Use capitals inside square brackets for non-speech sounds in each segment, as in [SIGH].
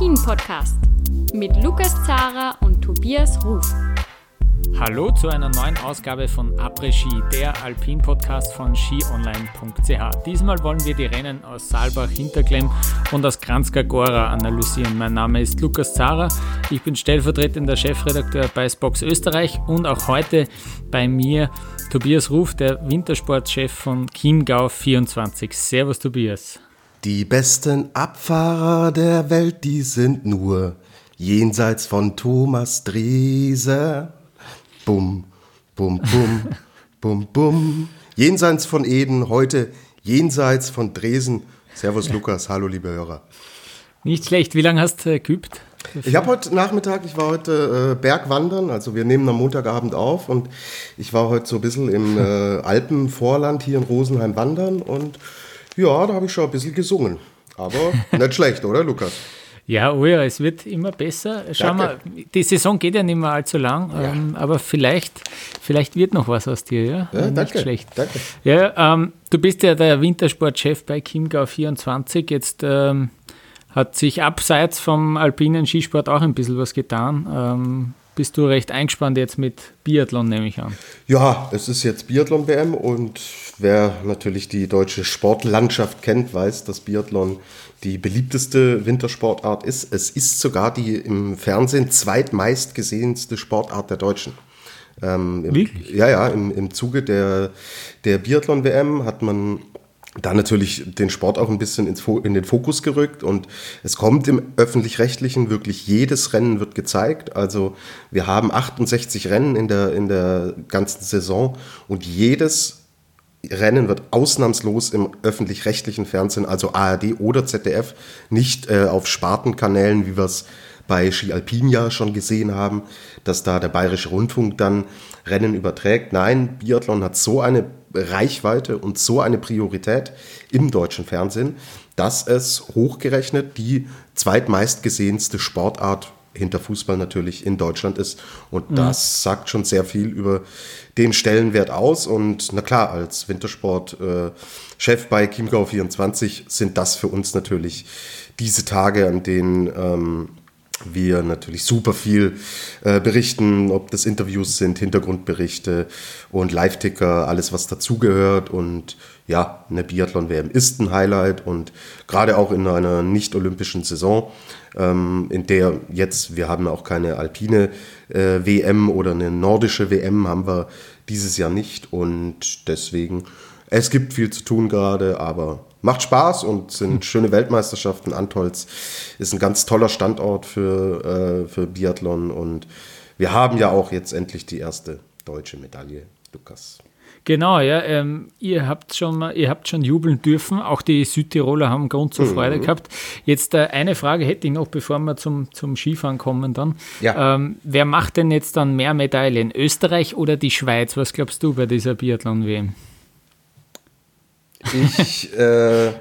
Après-Ski, der Alpin-Podcast mit Lukas Zara und Tobias Ruf. Hallo zu einer neuen Ausgabe von Après-Ski, der Alpin-Podcast von skionline.ch. Diesmal wollen wir die Rennen aus Saalbach, Hinterklemm und aus Kranjska Gora analysieren. Mein Name ist Lukas Zara, ich bin stellvertretender Chefredakteur bei Spox Österreich und auch heute bei mir Tobias Ruf, der Wintersportchef von Chiemgau 24. Servus Tobias. Die besten Abfahrer der Welt, die sind nur jenseits von Thomas Drese. Bum, bum, bum, [LAUGHS] bum, bum. Jenseits von Eden, heute jenseits von Dresen. Servus Lukas, hallo liebe Hörer. Nicht schlecht, wie lange hast du geübt? Ich habe heute Nachmittag, ich war heute äh, Bergwandern, also wir nehmen am Montagabend auf und ich war heute so ein bisschen im äh, [LAUGHS] Alpenvorland hier in Rosenheim wandern und ja, da habe ich schon ein bisschen gesungen. Aber [LAUGHS] nicht schlecht, oder Lukas? Ja, oh ja, es wird immer besser. Schauen wir, die Saison geht ja nicht mehr allzu lang, ja. ähm, aber vielleicht, vielleicht wird noch was aus dir, ja? ja Nicht danke, schlecht. Danke. Ja, ähm, du bist ja der Wintersportchef bei Chiemgau 24. Jetzt ähm, hat sich abseits vom alpinen Skisport auch ein bisschen was getan. Ähm, bist du recht eingespannt jetzt mit Biathlon, nehme ich an. Ja, es ist jetzt Biathlon-WM und wer natürlich die deutsche Sportlandschaft kennt, weiß, dass Biathlon die beliebteste Wintersportart ist. Es ist sogar die im Fernsehen zweitmeist gesehenste Sportart der Deutschen. Ähm, im, Wirklich? Ja, ja, im, im Zuge der, der Biathlon-WM hat man da natürlich den Sport auch ein bisschen in den Fokus gerückt und es kommt im öffentlich-rechtlichen wirklich jedes Rennen wird gezeigt. Also wir haben 68 Rennen in der, in der ganzen Saison und jedes Rennen wird ausnahmslos im öffentlich-rechtlichen Fernsehen, also ARD oder ZDF, nicht äh, auf Spartenkanälen, wie wir es bei Ski Alpin ja schon gesehen haben, dass da der Bayerische Rundfunk dann Rennen überträgt. Nein, Biathlon hat so eine Reichweite und so eine Priorität im deutschen Fernsehen, dass es hochgerechnet die zweitmeistgesehenste Sportart hinter Fußball natürlich in Deutschland ist. Und das sagt schon sehr viel über den Stellenwert aus. Und na klar, als Wintersport-Chef bei Chiemgau 24 sind das für uns natürlich diese Tage, an denen ähm, wir natürlich super viel äh, berichten, ob das Interviews sind, Hintergrundberichte und Live-Ticker, alles was dazugehört. Und ja, eine Biathlon-WM ist ein Highlight und gerade auch in einer nicht-olympischen Saison, ähm, in der jetzt, wir haben auch keine alpine äh, WM oder eine nordische WM, haben wir dieses Jahr nicht. Und deswegen, es gibt viel zu tun gerade, aber macht Spaß und sind schöne Weltmeisterschaften. Antolz ist ein ganz toller Standort für, äh, für Biathlon und wir haben ja auch jetzt endlich die erste deutsche Medaille, Lukas. Genau, ja. Ähm, ihr, habt schon ihr habt schon jubeln dürfen. Auch die Südtiroler haben Grund zur Freude Mhm. gehabt. Jetzt äh, eine Frage hätte ich noch, bevor wir zum, zum Skifahren kommen dann. Ja. Ähm, wer macht denn jetzt dann mehr Medaillen? Österreich oder die Schweiz? Was glaubst du bei dieser Biathlon-WM? Ich [LAUGHS] äh,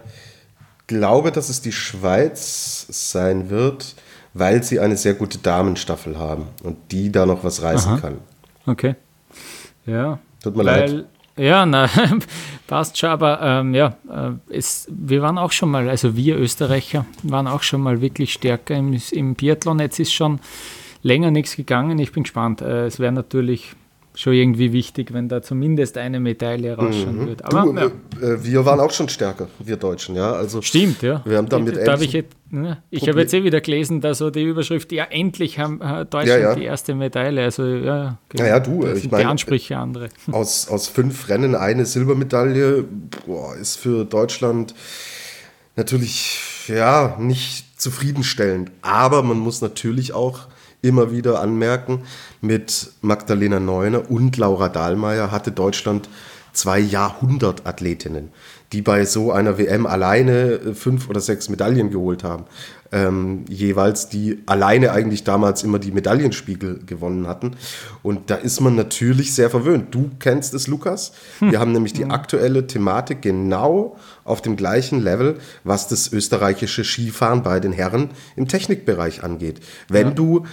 glaube, dass es die Schweiz sein wird, weil sie eine sehr gute Damenstaffel haben und die da noch was reißen Aha. kann. Okay. Ja. Tut mir leid. Ja, na, [LAUGHS] passt schon, aber ähm, ja, äh, es, wir waren auch schon mal, also wir Österreicher waren auch schon mal wirklich stärker im, im Biathlon. Jetzt ist schon länger nichts gegangen. Ich bin gespannt. Äh, es wäre natürlich schon irgendwie wichtig, wenn da zumindest eine Medaille rausschauen würde. Aber Mhm. Du, ja, äh, wir waren auch schon stärker, wir Deutschen, ja. Also stimmt, ja. Wir haben damit Da habe ähnlichen ich jetzt, ne, ich habe jetzt eh wieder gelesen, da so die Überschrift, ja, endlich haben äh, Deutschland Ja, ja. die erste Medaille. Also ja, genau. Naja, du, ich sind die meine, Ansprüche andere. [LAUGHS] aus, aus fünf Rennen eine Silbermedaille boah, ist für Deutschland natürlich ja nicht zufriedenstellend. Aber man muss natürlich auch immer wieder anmerken, mit Magdalena Neuner und Laura Dahlmeier hatte Deutschland zwei Jahrhundertathletinnen, die bei so einer WM alleine äh, fünf oder sechs Medaillen geholt haben. Ähm, jeweils die alleine eigentlich damals immer die Medaillenspiegel gewonnen hatten. Und da ist man natürlich sehr verwöhnt. Du kennst es, Lukas. Wir haben nämlich die aktuelle Thematik genau auf dem gleichen Level, was das österreichische Skifahren bei den Herren im Technikbereich angeht. Wenn du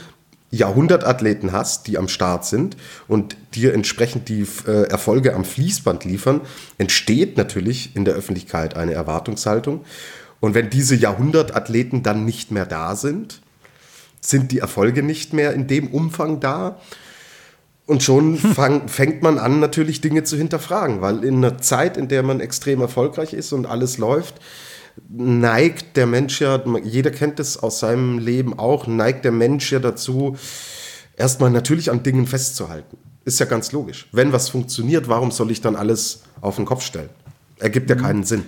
Jahrhundertathleten hast, die am Start sind und dir entsprechend die äh, Erfolge am Fließband liefern, entsteht natürlich in der Öffentlichkeit eine Erwartungshaltung. Und wenn diese Jahrhundertathleten dann nicht mehr da sind, sind die Erfolge nicht mehr in dem Umfang da. Und schon [LAUGHS] fang, fängt man an, natürlich Dinge zu hinterfragen, weil in einer Zeit, in der man extrem erfolgreich ist und alles läuft, neigt der Mensch ja, jeder kennt es aus seinem Leben auch, neigt der Mensch ja dazu, erstmal natürlich an Dingen festzuhalten. Ist ja ganz logisch. Wenn was funktioniert, warum soll ich dann alles auf den Kopf stellen? Ergibt ja mhm. keinen Sinn.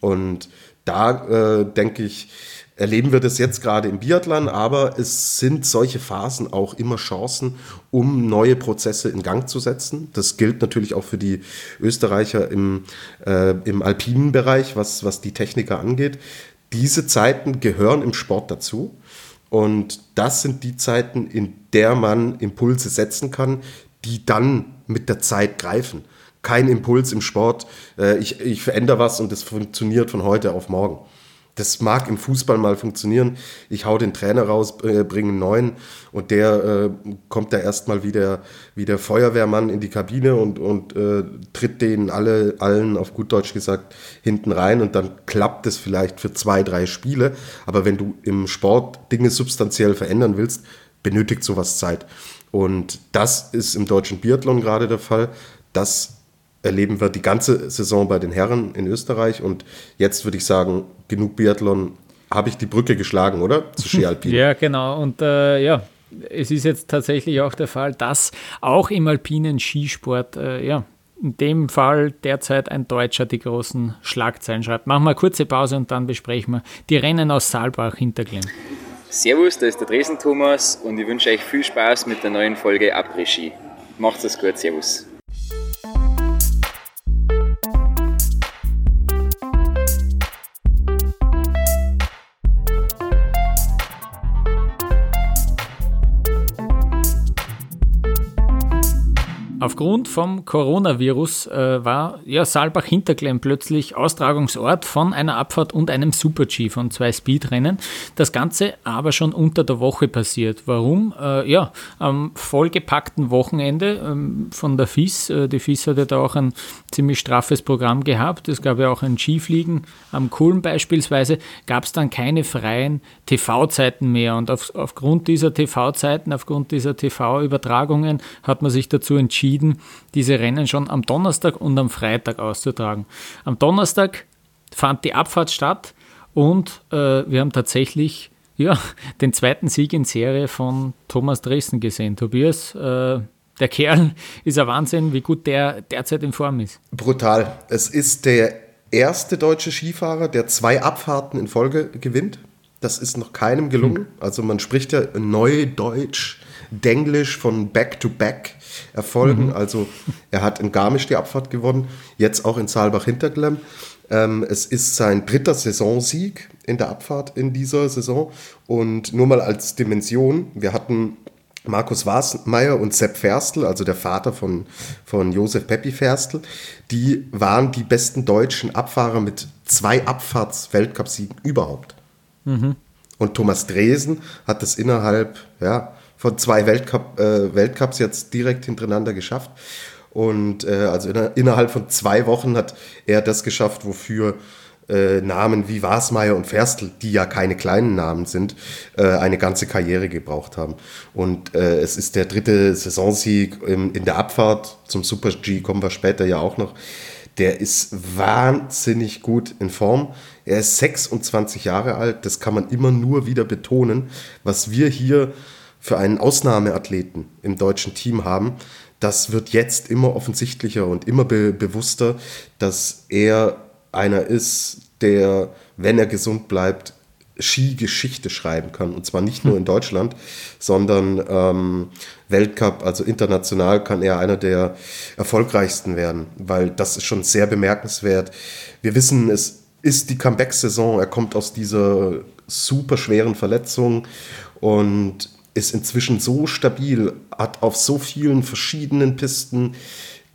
Und da äh, denke ich, erleben wir das jetzt gerade im Biathlon, aber es sind solche Phasen auch immer Chancen, um neue Prozesse in Gang zu setzen. Das gilt natürlich auch für die Österreicher im, äh, im alpinen Bereich, was, was die Techniker angeht. Diese Zeiten gehören im Sport dazu. Und das sind die Zeiten, in der man Impulse setzen kann, die dann mit der Zeit greifen. Kein Impuls im Sport, äh, ich, ich verändere was und es funktioniert von heute auf morgen. Das mag im Fußball mal funktionieren. Ich hau den Trainer raus, äh, bringe einen neuen und der äh, kommt da erstmal wie der, wie der Feuerwehrmann in die Kabine und, und äh, tritt denen alle, allen auf gut Deutsch gesagt hinten rein und dann klappt es vielleicht für zwei, drei Spiele. Aber wenn du im Sport Dinge substanziell verändern willst, benötigt sowas Zeit. Und das ist im deutschen Biathlon gerade der Fall. Das erleben wir die ganze Saison bei den Herren in Österreich. Und jetzt würde ich sagen, genug Biathlon. Habe ich die Brücke geschlagen, oder? Zu Ski [LAUGHS] Alpin. Ja, genau. Und äh, ja, es ist jetzt tatsächlich auch der Fall, dass auch im alpinen Skisport, äh, ja, in dem Fall derzeit ein Deutscher die großen Schlagzeilen schreibt. Machen wir eine kurze Pause und dann besprechen wir die Rennen aus Saalbach Hinterglemm. Servus, da ist der Dresden Thomas und ich wünsche euch viel Spaß mit der neuen Folge Après-Ski. Macht's es gut, Servus. Aufgrund vom Coronavirus äh, war ja, Saalbach-Hinterklemm plötzlich Austragungsort von einer Abfahrt und einem Super-G von zwei Speedrennen. Das Ganze aber schon unter der Woche passiert. Warum? Äh, ja, am vollgepackten Wochenende ähm, von der FIS. Äh, die FIS hatte da auch ein ziemlich straffes Programm gehabt. Es gab ja auch ein Skifliegen am Kulm beispielsweise. Gab es dann keine freien TV-Zeiten mehr. Und auf, aufgrund dieser TV-Zeiten, aufgrund dieser TV-Übertragungen hat man sich dazu entschieden, entschieden, diese Rennen schon am Donnerstag und am Freitag auszutragen. Am Donnerstag fand die Abfahrt statt und äh, wir haben tatsächlich ja, [LAUGHS] den zweiten Sieg in Serie von Thomas Dresden gesehen. Tobias, äh, der Kerl [LAUGHS] ist ein Wahnsinn, wie gut der derzeit in Form ist. Brutal. Es ist der erste deutsche Skifahrer, der zwei Abfahrten in Folge gewinnt. Das ist noch keinem gelungen. Hm. Also man spricht ja Neudeutsch, Denglisch von Back-to-Back. Erfolgen. Mhm. Also er hat in Garmisch die Abfahrt gewonnen, jetzt auch in Saalbach-Hinterglemm. Ähm, es ist sein dritter Saisonsieg in der Abfahrt in dieser Saison. Und nur mal als Dimension, wir hatten Markus Wasmeier und Sepp Ferstl, also der Vater von, von Josef Peppi Ferstl, die waren die besten deutschen Abfahrer mit zwei Abfahrts-Weltcupsiegen überhaupt. Mhm. Und Thomas Dresen hat das innerhalb ja, von zwei Weltcup, äh, Weltcups jetzt direkt hintereinander geschafft. Und äh, also in, innerhalb von zwei Wochen hat er das geschafft, wofür äh, Namen wie Wasmeier und Ferstl, die ja keine kleinen Namen sind, äh, eine ganze Karriere gebraucht haben. Und äh, es ist der dritte Saisonsieg im, in der Abfahrt. Zum Super G kommen wir später ja auch noch. Der ist wahnsinnig gut in Form. Er ist 26 Jahre alt. Das kann man immer nur wieder betonen. Was wir hier für einen Ausnahmeathleten im deutschen Team haben, das wird jetzt immer offensichtlicher und immer be bewusster, dass er einer ist, der, wenn er gesund bleibt, Skigeschichte schreiben kann. Und zwar nicht nur in Deutschland, sondern ähm, Weltcup, also international, kann er einer der erfolgreichsten werden, weil das ist schon sehr bemerkenswert. Wir wissen, es ist die Comeback-Saison. Er kommt aus dieser super schweren Verletzung und ist inzwischen so stabil, hat auf so vielen verschiedenen Pisten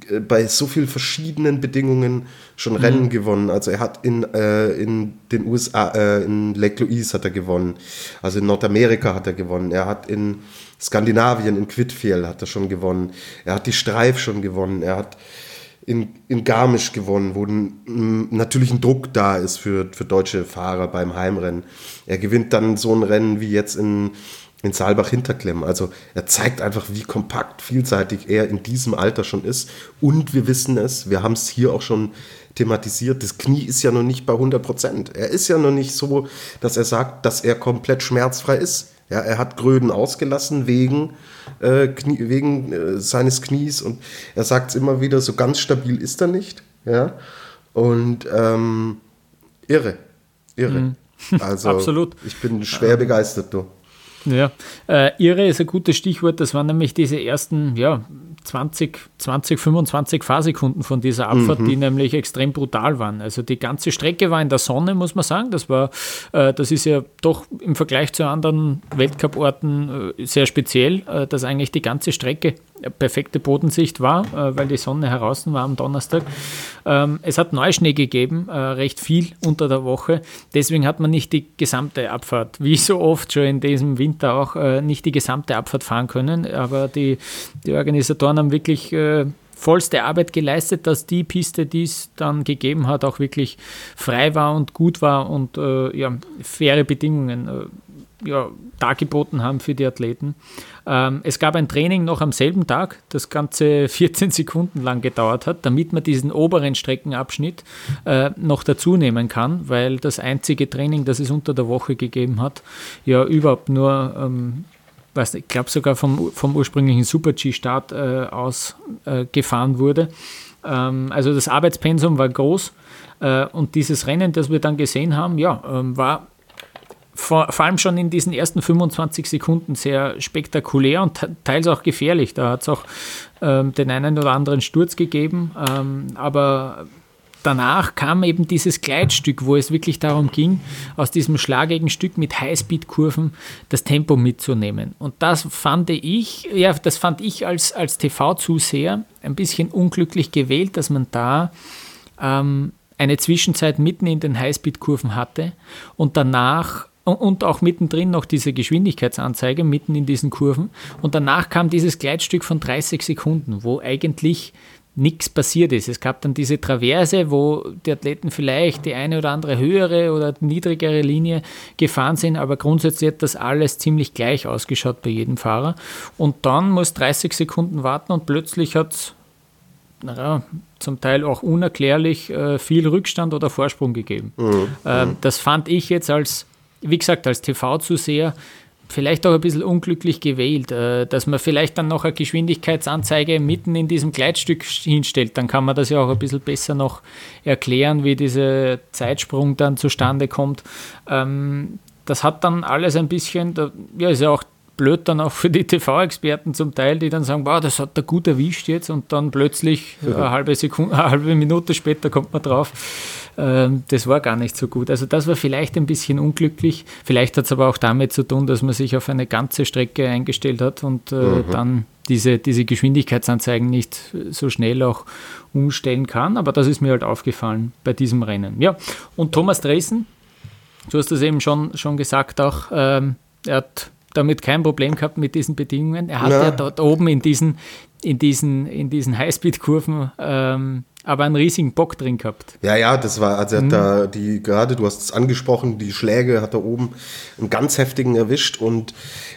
äh, bei so vielen verschiedenen Bedingungen schon mhm. Rennen gewonnen. Also er hat in, äh, in den USA, äh, in Lake Louise hat er gewonnen. Also in Nordamerika hat er gewonnen. Er hat in Skandinavien, in Quidfjell hat er schon gewonnen. Er hat die Streif schon gewonnen. Er hat in, in Garmisch gewonnen, wo ein, natürlich ein Druck da ist für, für deutsche Fahrer beim Heimrennen. Er gewinnt dann so ein Rennen wie jetzt in, in Saalbach-Hinterklemm. Also er zeigt einfach, wie kompakt, vielseitig er in diesem Alter schon ist. Und wir wissen es, wir haben es hier auch schon thematisiert, das Knie ist ja noch nicht bei 100 Prozent. Er ist ja noch nicht so, dass er sagt, dass er komplett schmerzfrei ist. Ja, er hat Gröden ausgelassen wegen, äh, Knie, wegen äh, seines Knies und er sagt es immer wieder, so ganz stabil ist er nicht. Ja, und ähm, irre, irre. Mhm. Also [LAUGHS] Absolut. ich bin schwer begeistert, du. Ja, äh, irre ist ein gutes Stichwort. Das waren nämlich diese ersten, ja, 20, 20, 25 Fahrsekunden von dieser Abfahrt, mhm. die nämlich extrem brutal waren. Also die ganze Strecke war in der Sonne, muss man sagen. Das war, äh, das ist ja doch im Vergleich zu anderen Weltcup-Orten äh, sehr speziell, äh, dass eigentlich die ganze Strecke perfekte Bodensicht war, äh, weil die Sonne heraus war am Donnerstag. Ähm, es hat Neuschnee gegeben, äh, recht viel unter der Woche. Deswegen hat man nicht die gesamte Abfahrt, wie so oft schon in diesem Winter auch, äh, nicht die gesamte Abfahrt fahren können. Aber die, die Organisatoren haben wirklich vollste Arbeit geleistet, dass die Piste, die es dann gegeben hat, auch wirklich frei war und gut war und äh, ja, faire Bedingungen äh, ja, dargeboten haben für die Athleten. Ähm, es gab ein Training noch am selben Tag, das ganze [LAUGHS] 14 Sekunden lang gedauert hat, damit man diesen oberen Streckenabschnitt äh, noch dazu nehmen kann, weil das einzige Training, das es unter der Woche gegeben hat, ja überhaupt nur ähm, weiß ich glaube sogar vom, vom ursprünglichen Super-G-Start äh, aus äh, gefahren wurde. Ähm, also das Arbeitspensum war groß äh, und dieses Rennen, das wir dann gesehen haben, ja, ähm, war vor, vor, allem schon in diesen ersten 25 Sekunden sehr spektakulär und teils auch gefährlich. Da hat es auch ähm, den einen oder anderen Sturz gegeben, ähm, aber danach kam eben dieses Gleitstück, wo es wirklich darum ging, aus diesem schlagigen Stück mit Highspeed-Kurven das Tempo mitzunehmen. Und das fand ich, ja, das fand ich als, als TV-Zuseher ein bisschen unglücklich gewählt, dass man da ähm, eine Zwischenzeit mitten in den Highspeed-Kurven hatte und danach und auch mittendrin noch diese Geschwindigkeitsanzeige mitten in diesen Kurven. Und danach kam dieses Gleitstück von 30 Sekunden, wo eigentlich nichts passiert ist. Es gab dann diese Traverse, wo die Athleten vielleicht die eine oder andere höhere oder niedrigere Linie gefahren sind, aber grundsätzlich hat das alles ziemlich gleich ausgeschaut bei jedem Fahrer. Und dann muss 30 Sekunden warten und plötzlich hat es naja, zum Teil auch unerklärlich äh, viel Rückstand oder Vorsprung gegeben. Mhm. Äh, das fand ich jetzt als, wie gesagt, als TV-Zuseher vielleicht auch ein bisschen unglücklich gewählt, äh, dass man vielleicht dann noch eine Geschwindigkeitsanzeige mitten in diesem Gleitstück hinstellt. Dann kann man das ja auch ein bisschen besser noch erklären, wie dieser Zeitsprung dann zustande kommt. Ähm, das hat dann alles ein bisschen, ja, ist ja auch blöd dann auch für die TV-Experten zum Teil, die dann sagen, wow, das hat er gut erwischt jetzt und dann plötzlich eine halbe Sekunde, [LAUGHS] eine halbe Minute später kommt man drauf das war gar nicht so gut. Also das war vielleicht ein bisschen unglücklich. Vielleicht hat es aber auch damit zu tun, dass man sich auf eine ganze Strecke eingestellt hat und äh, mhm. dann diese, diese Geschwindigkeitsanzeigen nicht so schnell auch umstellen kann. Aber das ist mir halt aufgefallen bei diesem Rennen. Ja, und Thomas Dresen, du hast das eben schon, schon gesagt auch, ähm, er hat damit kein Problem gehabt mit diesen Bedingungen. Er hat ja, ja dort oben in diesen, in diesen, in diesen Highspeed-Kurven ähm, aber einen riesigen Bock drin gehabt. Ja, ja, das war, also er hat mhm. da die, gerade, du hast es angesprochen, die Schläge hat er oben einen ganz heftigen erwischt und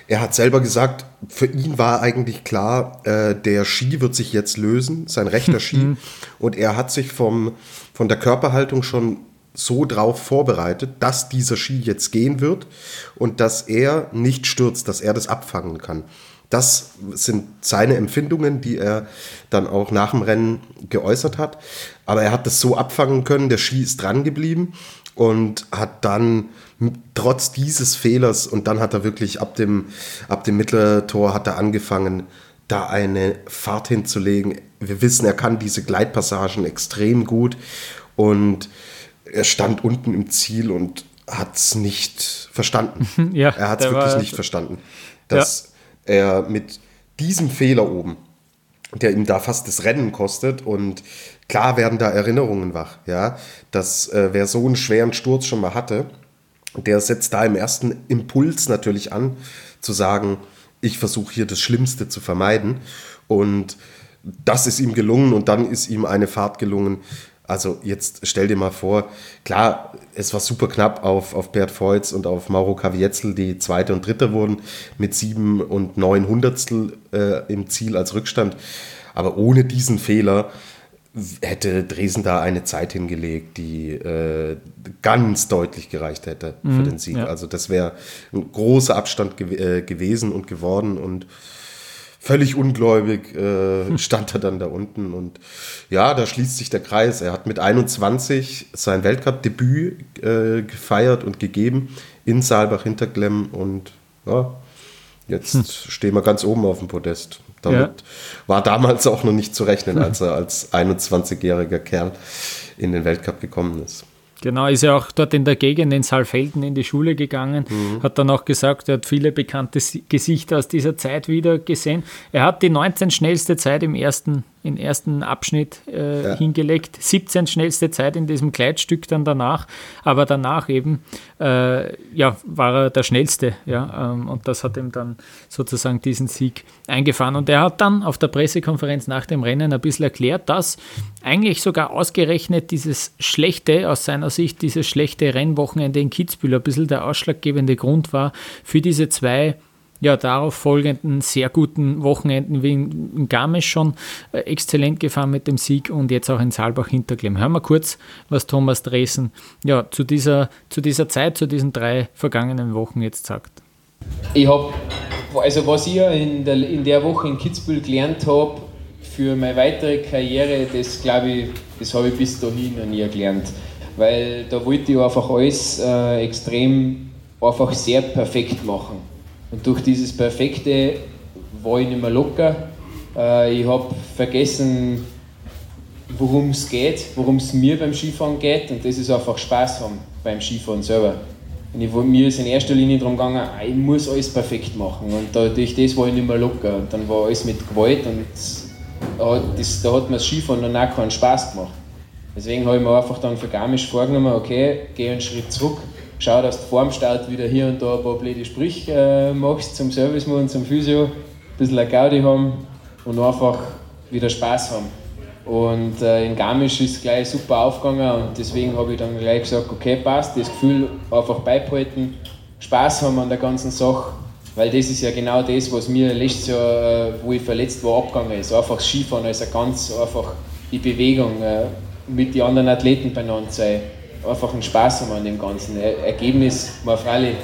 er hat selber gesagt, für ihn war eigentlich klar, äh, der Ski wird sich jetzt lösen, sein rechter [LAUGHS] Ski. Mhm. und er hat sich vom, von der Körperhaltung schon so drauf vorbereitet, dass dieser Ski jetzt gehen wird und dass er nicht stürzt, dass er das abfangen kann. Das sind seine Empfindungen, die er dann auch nach dem Rennen geäußert hat. Aber er hat das so abfangen können, der Ski ist dran geblieben und hat dann trotz dieses Fehlers und dann hat er wirklich ab dem, ab dem Mitteltor hat er angefangen, da eine Fahrt hinzulegen. Wir wissen, er kann diese Gleitpassagen extrem gut und er stand unten im Ziel und hat [LAUGHS] es nicht verstanden. ja, er hat es wirklich nicht verstanden. Dass, ja er mit diesem Fehler oben, der ihm da fast das Rennen kostet und klar werden da Erinnerungen wach, ja, dass äh, wer so einen schweren Sturz schon mal hatte, der setzt da im ersten Impuls natürlich an, zu sagen, ich versuche hier das Schlimmste zu vermeiden und das ist ihm gelungen und dann ist ihm eine Fahrt gelungen. Also jetzt stell dir mal vor, klar, es war super knapp auf, auf Bert Feutz und auf Mauro Kavietzel, die Zweite und Dritte wurden, mit sieben und neun Hundertstel äh, im Ziel als Rückstand. Aber ohne diesen Fehler hätte Dresden da eine Zeit hingelegt, die äh, ganz deutlich gereicht hätte für mhm, den Sieg. Ja. Also das wäre ein großer Abstand gew äh, gewesen und geworden und völlig ungläubig äh, [LAUGHS] stand er dann da unten und ja, da schließt sich der Kreis. Er hat mit 21 sein Weltcup-Debüt äh, gefeiert und gegeben in Saalbach-Hinterklemm und ja, jetzt hm. stehen wir ganz oben auf dem Podest. Damit ja. war damals auch noch nicht zu rechnen, als er als 21-jähriger Kerl in den Weltcup gekommen ist. Genau, ist ja auch dort in der Gegend in Saalfelden in die Schule gegangen, mhm. hat dann auch gesagt, er hat viele bekannte Gesichter aus dieser Zeit wieder gesehen. Er hat die 19 schnellste Zeit im ersten im ersten Abschnitt äh, ja. hingelegt. 17 schnellste Zeit in diesem Kleidstück dann danach, aber danach eben äh, ja, war er der schnellste. Ja, ähm, und das hat ihm dann sozusagen diesen Sieg eingefahren. Und er hat dann auf der Pressekonferenz nach dem Rennen ein bisschen erklärt, dass eigentlich sogar ausgerechnet dieses schlechte, aus seiner Sicht, dieses schlechte Rennwochenende in Kitzbühel ein bisschen der ausschlaggebende Grund war für diese zwei ja, darauf folgenden sehr guten Wochenenden wie in, Garmisch schon äh, exzellent gefahren mit dem Sieg und jetzt auch in Saalbach Hinterklemm. Hören wir kurz, was Thomas Dresen ja, zu, dieser, zu dieser Zeit, zu diesen drei vergangenen Wochen jetzt sagt. Ich habe, also was ich in der, in der Woche in Kitzbühel gelernt habe, für meine weitere Karriere, das glaube ich, das habe ich bis dahin noch nie gelernt. Weil da wollte ich einfach alles äh, extrem, einfach sehr perfekt machen. Und durch dieses Perfekte war ich nicht mehr locker. Äh, ich habe vergessen, worum es geht, worum es mir beim Skifahren geht. Und das ist einfach Spaß haben beim Skifahren selber. Und ich, mir ist in erster Linie darum gegangen, ah, ich muss alles perfekt machen. Und durch das war ich nicht mehr locker. Und dann war alles mit Gewalt und das, da hat mir das Skifahren dann auch keinen Spaß gemacht. Deswegen habe ich mir einfach dann für Garmisch vorgenommen, okay, gehe einen Schritt zurück, schau, dass du vor dem Start wieder hier und da ein paar blöde Sprüche äh, machst zum Servicemann, zum Physio, ein bisschen eine Gaudi haben und einfach wieder Spaß haben. Und äh, in Garmisch ist es gleich super aufgegangen und deswegen habe ich dann gleich gesagt, okay, passt, das Gefühl einfach beibehalten, Spaß haben an der ganzen Sache, weil das ist ja genau das, was mir letztes Jahr, äh, wo ich verletzt war, abgegangen ist. Einfach Skifahren, also ganz einfach die Bewegung, äh, mit den anderen Athleten beieinander sein einfach einen Spaß haben an dem Ganzen. Ergebnis, mal freilich,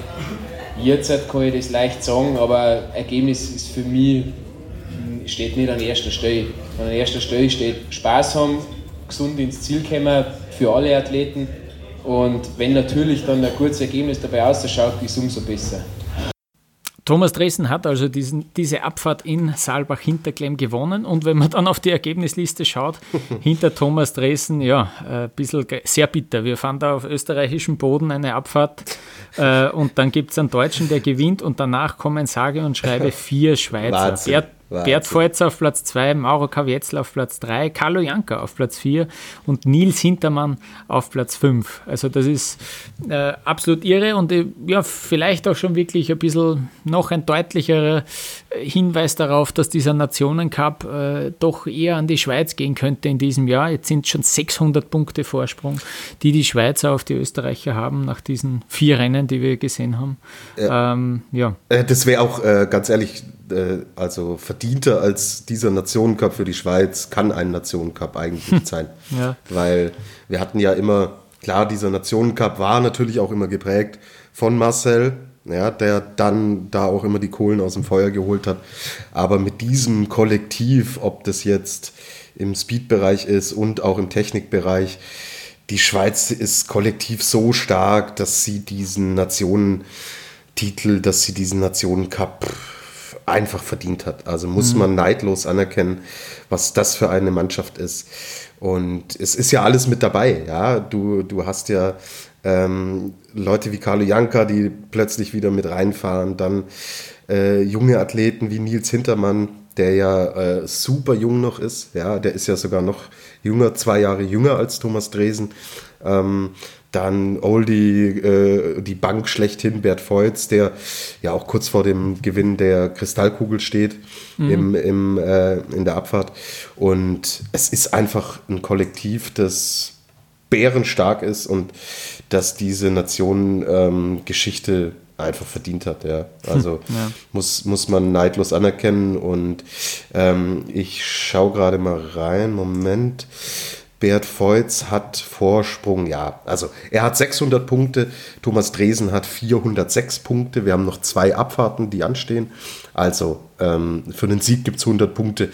jetzt kann ich das leicht sagen, aber Ergebnis ist für mich, steht nicht an erster Stelle. An erster Stelle steht Spaß haben, gesund ins Ziel kommen für alle Athleten und wenn natürlich dann ein gutes Ergebnis dabei ausschaut, ist es umso besser. Thomas Dresden hat also diesen, diese Abfahrt in Saalbach-Hinterklemm gewonnen und wenn man dann auf die Ergebnisliste schaut, [LAUGHS] hinter Thomas Dresden, ja, ein bisschen sehr bitter. Wir fahren da auf österreichischem Boden eine Abfahrt äh, und dann gibt es einen Deutschen, der gewinnt und danach kommen sage und schreibe [LAUGHS] vier Schweizer. Bert, Bert Feutzer auf Platz 2, Mauro Kavietzel auf Platz 3, Carlo Janka auf Platz 4 und Nils Hintermann auf Platz 5. Also das ist äh, absolut irre und äh, ja, vielleicht auch schon wirklich ein bisschen noch ein deutlicherer äh, Hinweis darauf, dass dieser Nationencup äh, doch eher an die Schweiz gehen könnte in diesem Jahr. Jetzt sind schon 600 Punkte Vorsprung, die die Schweizer auf die Österreicher haben nach diesen vier Rennen, die wir gesehen haben. Ja. Ähm, ja. Äh, das wäre auch ganz ehrlich also verdienter als dieser Nationencup für die Schweiz kann ein Nationencup eigentlich nicht [LAUGHS] sein. ja. Weil wir hatten ja immer, klar, dieser Nationencup war natürlich auch immer geprägt von Marcel, ja, der dann da auch immer die Kohlen aus dem Feuer geholt hat. Aber mit diesem Kollektiv, ob das jetzt im Speed-Bereich ist und auch im Technikbereich, die Schweiz ist kollektiv so stark, dass sie diesen Nationentitel, dass sie diesen Nationencup einfach verdient hat. Also muss mhm. man neidlos anerkennen, was das für eine Mannschaft ist. Und es ist ja alles mit dabei. Ja, du, du hast ja ähm, Leute wie Carlo Janka, die plötzlich wieder mit reinfahren. Dann äh, junge Athleten wie Nils Hintermann, der ja äh, super jung noch ist. Ja, der ist ja sogar noch jünger, zwei Jahre jünger als Thomas Dresen. Ähm, Dann Oldie, äh, die Bank schlechthin, Bert Feutz, der ja auch kurz vor dem Gewinn der Kristallkugel steht mhm. im, im, äh, in der Abfahrt. Und es ist einfach ein Kollektiv, das bärenstark ist und dass diese Nation ähm, Geschichte einfach verdient hat. Ja. Also ja. Muss, muss man neidlos anerkennen. Und ähm, ich schaue gerade mal rein. Moment. Bert Feutz hat Vorsprung, ja. Also er hat 600 Punkte, Thomas Dresen hat 406 Punkte. Wir haben noch zwei Abfahrten, die anstehen. Also ähm, für den Sieg gibt es 100 Punkte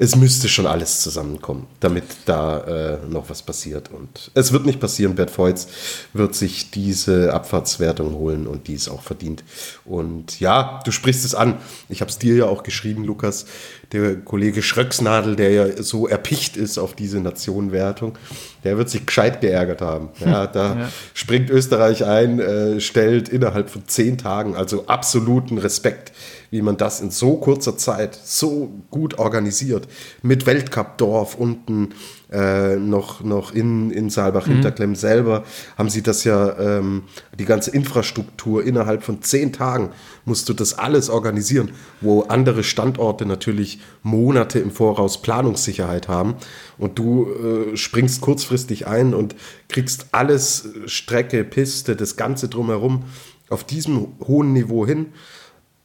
es müsste schon alles zusammenkommen, damit da äh, noch was passiert. Und es wird nicht passieren. Bert Feutz wird sich diese Abfahrtswertung holen und die ist auch verdient. Und ja, du sprichst es an. Ich habe es dir ja auch geschrieben, Lukas. Der Kollege Schröcksnadel, der ja so erpicht ist auf diese Nationenwertung, der wird sich gescheit geärgert haben. [LAUGHS] Ja, da ja. springt Österreich ein, äh, stellt innerhalb von zehn Tagen, also absoluten Respekt wie man das in so kurzer Zeit so gut organisiert. Mit Weltcup-Dorf unten äh, noch, noch in, in Saalbach-Hinterklemm mhm. selber haben sie das ja, ähm, die ganze Infrastruktur innerhalb von zehn Tagen musst du das alles organisieren, wo andere Standorte natürlich Monate im Voraus Planungssicherheit haben und du äh, springst kurzfristig ein und kriegst alles, Strecke, Piste, das Ganze drumherum auf diesem hohen Niveau hin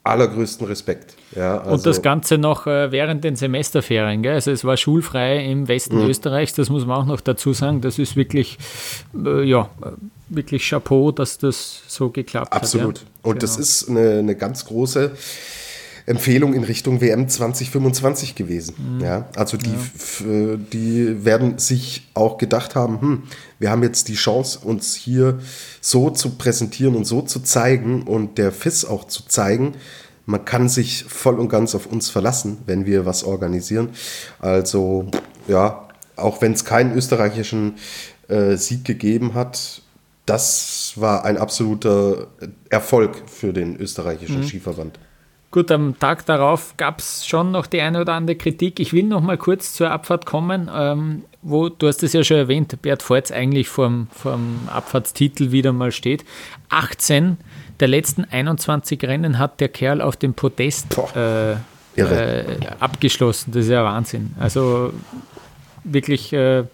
allergrößten Respekt. Ja, also und das Ganze noch äh, während den Semesterferien. Gell? Also es war schulfrei im Westen mhm. Österreichs, das muss man auch noch dazu sagen. Das ist wirklich, äh, ja, wirklich Chapeau, dass das so geklappt Absolut. hat. Absolut. Ja. Und genau. das ist eine, eine ganz große Empfehlung in Richtung WM 2025 gewesen. Mhm. Ja, also die, ja. die werden sich auch gedacht haben, hm, wir haben jetzt die Chance, uns hier so zu präsentieren und so zu zeigen und der FIS auch zu zeigen, man kann sich voll und ganz auf uns verlassen, wenn wir was organisieren. Also ja, auch wenn es keinen österreichischen äh, Sieg gegeben hat, das war ein absoluter Erfolg für den österreichischen mhm. Skiverband. Gut, am Tag darauf gab es schon noch die eine oder andere Kritik. Ich will noch mal kurz zur Abfahrt kommen, ähm, wo, du hast es ja schon erwähnt, Bert Forz eigentlich vorm, vorm Abfahrtstitel wieder mal steht. 18 der letzten 21 Rennen hat der Kerl auf dem Podest äh, äh, abgeschlossen. Das ist ja Wahnsinn. Also wirklich äh,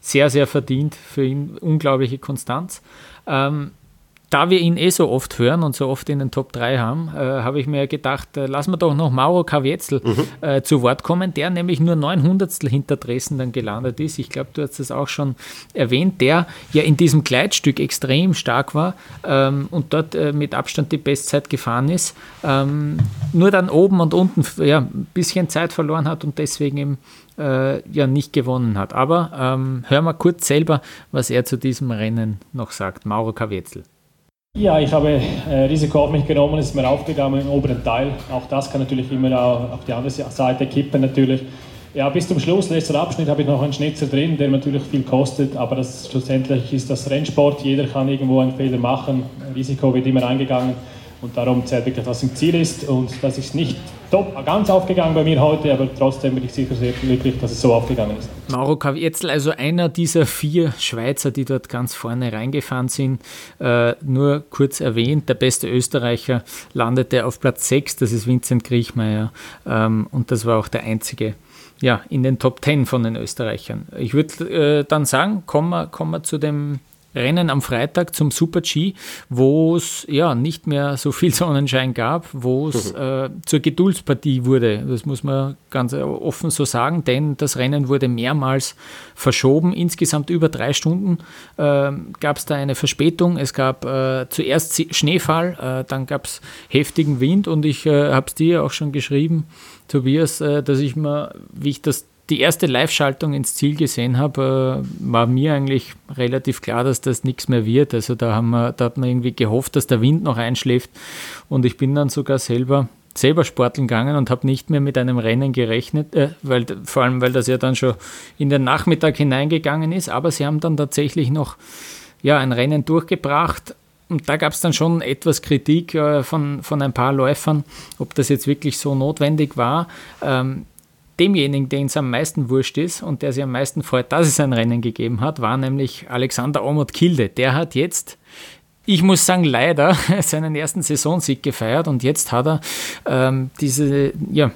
sehr, sehr verdient für ihn. Unglaubliche Konstanz. Ähm, da wir ihn eh so oft hören und so oft in den Top 3 haben, äh, habe ich mir gedacht, äh, lassen wir doch noch Mauro Kavietzel mhm. äh, zu Wort kommen, der nämlich nur 900 hinter Dresden dann gelandet ist. Ich glaube, du hast das auch schon erwähnt, der ja in diesem Gleitstück extrem stark war ähm, und dort äh, mit Abstand die Bestzeit gefahren ist. Ähm, nur dann oben und unten ja, ein bisschen Zeit verloren hat und deswegen eben äh, ja nicht gewonnen hat. Aber ähm, hören wir kurz selber, was er zu diesem Rennen noch sagt. Mauro Kavietzel. Ja, ich habe äh, Risiko auf mich genommen, ist mir aufgegangen im oberen Teil. Auch das kann natürlich immer auf die andere Seite kippen natürlich. Ja, bis zum Schluss, letzter Abschnitt, habe ich noch einen Schnitzer drin, der natürlich viel kostet, aber das, schlussendlich ist das Rennsport, jeder kann irgendwo einen Fehler machen, Risiko wird immer eingegangen. Und darum zählt wirklich, was im Ziel ist. Und das ist nicht top, ganz aufgegangen bei mir heute, aber trotzdem bin ich sicher sehr glücklich, dass es so aufgegangen ist. Mauro Kavietzel, also einer dieser vier Schweizer, die dort ganz vorne reingefahren sind. Äh, nur kurz erwähnt, der beste Österreicher landete auf Platz 6, das ist Vincent Griechmeier. Ähm, und das war auch der einzige ja, in den Top 10 von den Österreichern. Ich würde äh, dann sagen, kommen wir, kommen wir zu dem Rennen am Freitag zum Super G, wo es ja nicht mehr so viel [LAUGHS] Sonnenschein gab, wo es mhm. äh, zur Geduldspartie wurde. Das muss man ganz offen so sagen, denn das Rennen wurde mehrmals verschoben. Insgesamt über drei Stunden äh, gab es da eine Verspätung. Es gab äh, zuerst Schneefall, äh, dann gab es heftigen Wind und ich äh, habe es dir auch schon geschrieben, Tobias, äh, dass ich mir, wie ich das die erste Live-Schaltung ins Ziel gesehen habe, äh, war mir eigentlich relativ klar, dass das nichts mehr wird. Also da, haben wir, da hat man irgendwie gehofft, dass der Wind noch einschläft. Und ich bin dann sogar selber selber sporteln gegangen und habe nicht mehr mit einem Rennen gerechnet, äh, weil, vor allem weil das ja dann schon in den Nachmittag hineingegangen ist. Aber sie haben dann tatsächlich noch ja, ein Rennen durchgebracht. Und da gab es dann schon etwas Kritik äh, von, von ein paar Läufern, ob das jetzt wirklich so notwendig war. Ähm, demjenigen, den es am meisten wurscht ist und der sich am meisten freut, dass es ein Rennen gegeben hat, war nämlich Alexander Omot Kilde. Der hat jetzt ich muss sagen, leider [LAUGHS] seinen ersten Saisonsieg gefeiert und jetzt hat er ähm, diese, ja,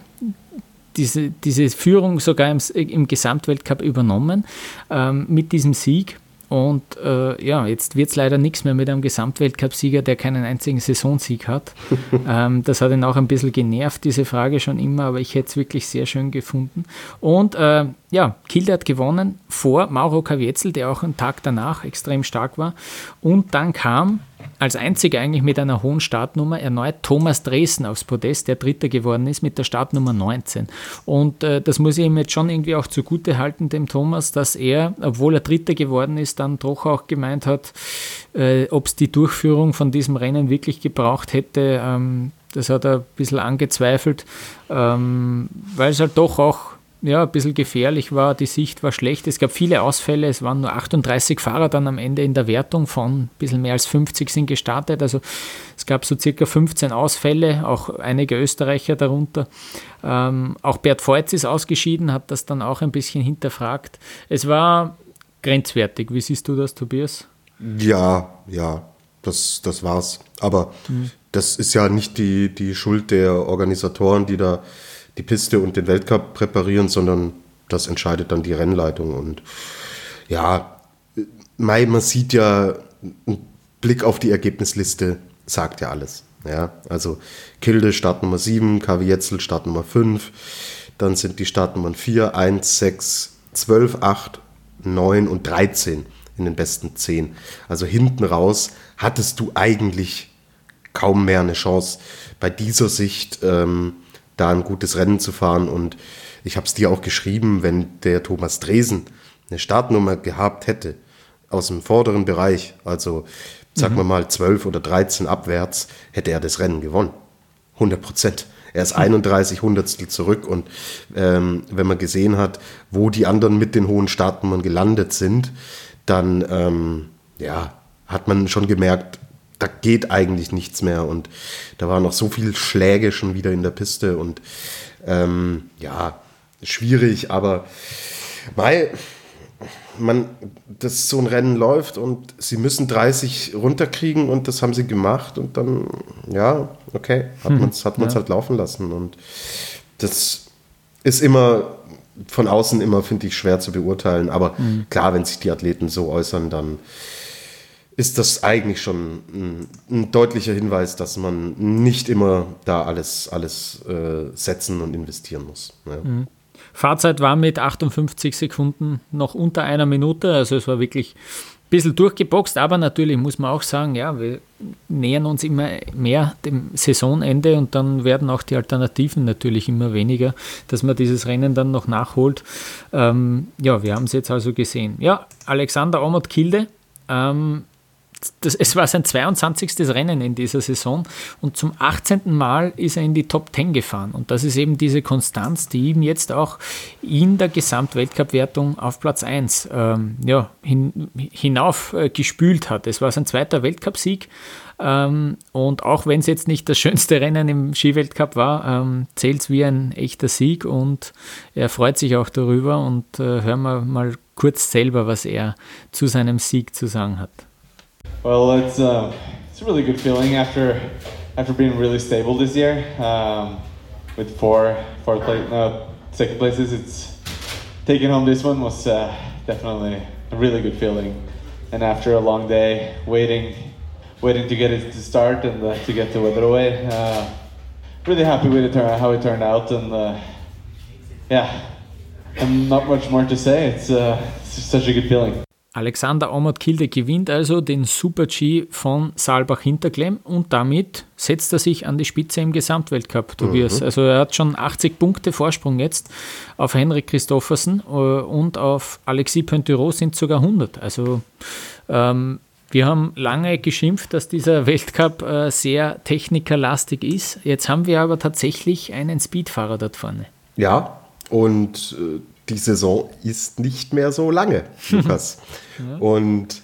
diese, diese Führung sogar im, im Gesamtweltcup übernommen ähm, mit diesem Sieg. Und äh, ja, jetzt wird es leider nichts mehr mit einem Gesamtweltcup-Sieger, der keinen einzigen Saisonsieg hat. [LAUGHS] ähm, das hat ihn auch ein bisschen genervt, diese Frage schon immer, aber ich hätte es wirklich sehr schön gefunden. Und äh, ja, Kilde hat gewonnen vor Mauro Kavietzel, der auch einen Tag danach extrem stark war. Und dann kam als einziger eigentlich mit einer hohen Startnummer erneut Thomas Dresden aufs Podest, der Dritter geworden ist mit der Startnummer 19. Und äh, das muss ich ihm jetzt schon irgendwie auch zugute halten, dem Thomas, dass er, obwohl er Dritter geworden ist, dann doch auch gemeint hat, äh, ob es die Durchführung von diesem Rennen wirklich gebraucht hätte. Ähm, das hat er ein bisschen angezweifelt, ähm, weil es halt doch auch ja, ein bisschen gefährlich war, die Sicht war schlecht. Es gab viele Ausfälle, es waren nur 38 Fahrer dann am Ende in der Wertung von ein bisschen mehr als 50 sind gestartet. Also es gab so circa 15 Ausfälle, auch einige Österreicher darunter. Ähm, auch Bert Feutz ist ausgeschieden, hat das dann auch ein bisschen hinterfragt. Es war grenzwertig. Wie siehst du das, Tobias? Ja, ja, das, das war's. Aber mhm. das ist ja nicht die, die Schuld der Organisatoren, die da die Piste und den Weltcup präparieren, sondern das entscheidet dann die Rennleitung. Und ja, man sieht ja, ein Blick auf die Ergebnisliste sagt ja alles. Ja, also Kilde Startnummer 7, KW Jetzel Startnummer 5, dann sind die Startnummern 4, 1, 6, 12, 8, 9 und 13 in den besten 10. Also hinten raus hattest du eigentlich kaum mehr eine Chance bei dieser Sicht. Ähm, da ein gutes Rennen zu fahren. Und ich habe es dir auch geschrieben, wenn der Thomas Dresen eine Startnummer gehabt hätte aus dem vorderen Bereich, also sagen mhm. wir mal 12 oder 13 abwärts, hätte er das Rennen gewonnen. 100 Prozent. Er ist 31 Hundertstel zurück und ähm, wenn man gesehen hat, wo die anderen mit den hohen Startnummern gelandet sind, dann ähm, ja, hat man schon gemerkt, da geht eigentlich nichts mehr. Und da waren noch so viele Schläge schon wieder in der Piste und ähm, ja, schwierig, aber weil man, dass so ein Rennen läuft und sie müssen 30 runterkriegen und das haben sie gemacht und dann, ja, okay, hat man es hat man's ja. halt laufen lassen und das ist immer von außen immer, finde ich, schwer zu beurteilen, aber mhm. klar, wenn sich die Athleten so äußern, dann ist das eigentlich schon ein, ein, deutlicher Hinweis, dass man nicht immer da alles, alles äh, setzen und investieren muss. Ja. Mhm. Fahrzeit war mit 58 Sekunden noch unter einer Minute, also es war wirklich ein bisschen durchgeboxt, aber natürlich muss man auch sagen, ja, wir nähern uns immer mehr dem Saisonende und dann werden auch die Alternativen natürlich immer weniger, dass man dieses Rennen dann noch nachholt. Ähm, ja, wir haben es jetzt also gesehen. Ja, Alexander Omot Kilde, ähm, das, es war sein 22. Rennen in dieser Saison und zum 18. Mal ist er in die Top 10 gefahren. Und das ist eben diese Konstanz, die ihm jetzt auch in der Gesamtweltcup-Wertung auf Platz 1 ähm, ja, hin, hinauf äh, gespült hat. Es war sein zweiter Weltcupsieg. Ähm, und auch wenn es jetzt nicht das schönste Rennen im Skiweltcup war, ähm, zählt es wie ein echter Sieg und er freut sich auch darüber. Und äh, hören wir mal kurz selber, was er zu seinem Sieg zu sagen hat. Well, it's uh, it's a really good feeling after after being really stable this year um, with four four place no second places. It's taking home this one was uh, definitely a really good feeling, and after a long day waiting waiting to get it to start and uh, to get the weather away. Uh, really happy with it, how it turned out, and uh, yeah, and not much more to say. It's, uh, it's such a good feeling. Alexander Omot Kilde gewinnt also den Super-G von Saalbach-Hinterklemm und damit setzt er sich an die Spitze im Gesamtweltcup, Tobias. Mhm. Also er hat schon 80 Punkte Vorsprung jetzt auf Henrik Christoffersen äh, und auf Alexis Pointureau sind sogar 100. Also ähm, wir haben lange geschimpft, dass dieser Weltcup äh, sehr technikerlastig ist. Jetzt haben wir aber tatsächlich einen Speedfahrer dort vorne. Ja, und äh, die Saison ist nicht mehr so lange, Lukas. [LAUGHS] ja. Und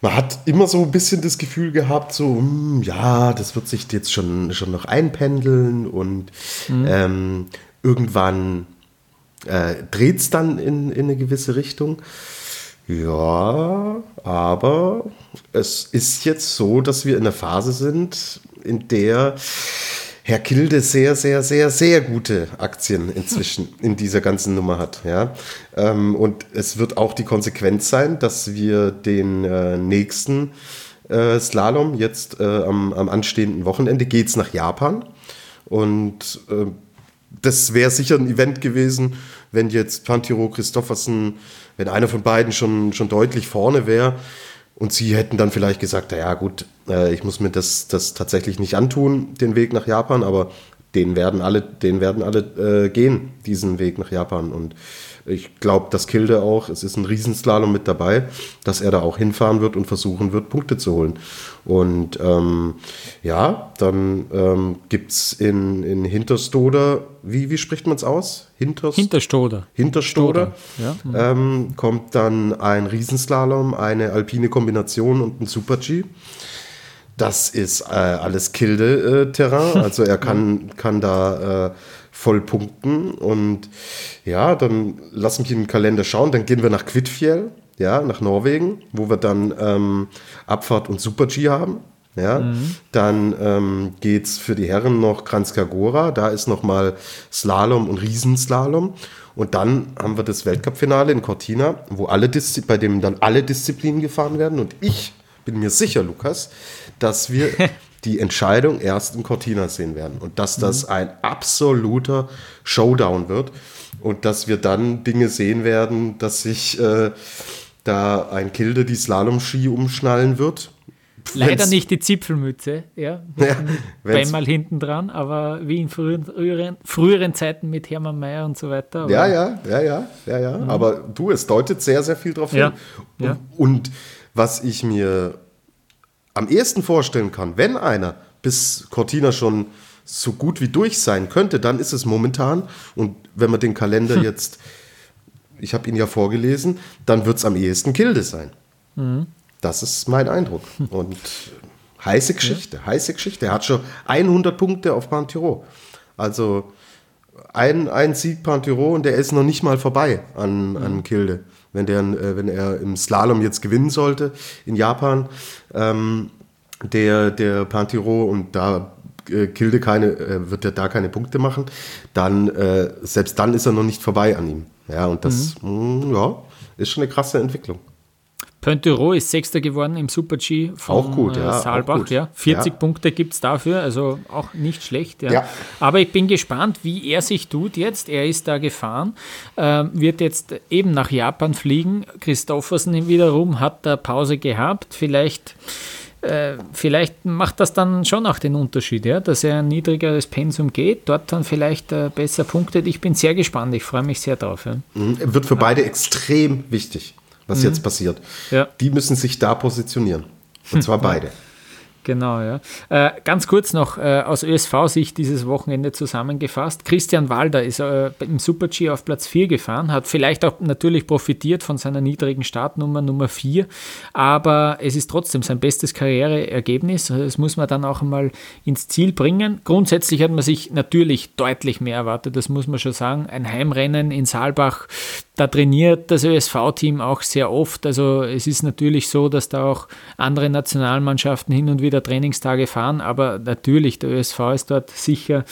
man hat immer so ein bisschen das Gefühl gehabt, so, mh, hm, ja, das wird sich jetzt schon, schon noch einpendeln und mhm. ähm, irgendwann äh, dreht es dann in, in eine gewisse Richtung. Ja, aber es ist jetzt so, dass wir in einer Phase sind, in der Herr Kilde sehr, sehr, sehr, sehr gute Aktien inzwischen [LAUGHS] in dieser ganzen Nummer hat. Ja? Ähm, und es wird auch die Konsequenz sein, dass wir den äh, nächsten äh, Slalom jetzt äh, am, am, anstehenden Wochenende geht es nach Japan. Und äh, das wäre sicher ein Event gewesen, wenn jetzt Pantiro Christoffersen, wenn einer von beiden schon, schon deutlich vorne wäre. Und sie hätten dann vielleicht gesagt, naja gut, äh, ich muss mir das, das tatsächlich nicht antun, den Weg nach Japan, aber den werden alle, den werden alle äh, gehen, diesen Weg nach Japan. Und ich glaube, dass Kilde auch, es ist ein Riesenslalom mit dabei, dass er da auch hinfahren wird und versuchen wird, Punkte zu holen. Und ähm, ja, dann ähm, gibt es in, in Hinterstoder, wie, wie spricht man es aus? Hinterst Hinterstoder. Hinterstoder. Ja. Mhm. Ähm, kommt dann ein Riesenslalom, eine alpine Kombination und ein Super-G. Das ist äh, alles Kilde-Terrain, äh, also er kann, [LAUGHS] kann da äh, voll punkten. Und ja, dann lass mich in den Kalender schauen. Dann gehen wir nach Kvitfjell, ja, nach Norwegen, wo wir dann ähm, Abfahrt und Super-G haben. Ja, mhm. dann ähm, geht es für die Herren noch Kranjska Da ist nochmal Slalom und Riesenslalom. Und dann haben wir das Weltcup-Finale in Cortina, wo alle bei dem dann alle Disziplinen gefahren werden. Und ich bin mir sicher, Lukas, dass wir [LAUGHS] die Entscheidung erst in Cortina sehen werden und dass das mhm. ein absoluter Showdown wird und dass wir dann Dinge sehen werden, dass sich äh, da ein Kilde die Slalom-Ski umschnallen wird. Leider wenn's, nicht die Zipfelmütze, ja. ja [LAUGHS] Einmal hinten dran, aber wie in früheren, früheren, früheren Zeiten mit Hermann Mayer und so weiter. Ja, ja, ja, ja, ja, ja. Mhm. Aber du, es deutet sehr, sehr viel drauf ja. hin. Und, ja. und was ich mir am ehesten vorstellen kann, wenn einer bis Cortina schon so gut wie durch sein könnte, dann ist es momentan, und wenn man den Kalender hm. jetzt, ich habe ihn ja vorgelesen, dann wird es am ehesten Kilde sein. Mhm. Das ist mein Eindruck. Und heiße Geschichte, ja. heiße Geschichte. Er hat schon 100 Punkte auf Pantiro. Also ein, ein Sieg Pantiro und der ist noch nicht mal vorbei an, mhm. an Kilde wenn, der, äh, wenn er im Slalom jetzt gewinnen sollte in Japan, ähm, der, der Pantiro und da äh, Kilde keine, äh, wird er da keine Punkte machen, dann äh, selbst dann ist er noch nicht vorbei an ihm. Ja, und das mhm. mh, hm, ja, ist schon eine krasse Entwicklung. Pointero ist Sechster geworden im Super-G von auch gut, äh, ja, Saalbach. Gut. Ja. 40 ja. Punkte gibt es dafür, also auch nicht schlecht. Ja. ja. Aber ich bin gespannt, wie er sich tut jetzt. Er ist da gefahren, äh, wird jetzt eben nach Japan fliegen. Christoffersen wiederum hat da Pause gehabt. Vielleicht, äh, vielleicht macht das dann schon auch den Unterschied, ja, dass er ein niedrigeres Pensum geht, dort dann vielleicht äh, besser punktet. Ich bin sehr gespannt, ich freue mich sehr drauf. Ja. Mhm. Wird für beide extrem wichtig was mhm. jetzt passiert. Ja. Die müssen sich da positionieren. Und zwar [LAUGHS] beide. Genau, ja. Äh, ganz kurz noch äh, aus ÖSV-Sicht dieses Wochenende zusammengefasst. Christian Walder ist äh, im Super-G auf Platz 4 gefahren, hat vielleicht auch natürlich profitiert von seiner niedrigen Startnummer Nummer 4, aber es ist trotzdem sein bestes Karriereergebnis. Das muss man dann auch einmal ins Ziel bringen. Grundsätzlich hat man sich natürlich deutlich mehr erwartet, das muss man schon sagen. Ein Heimrennen in Saalbach, da trainiert das ÖSV-Team auch sehr oft. Also es ist natürlich so, dass da auch andere Nationalmannschaften hin und wieder Trainingstage fahren, aber natürlich, der ÖSV ist dort sicher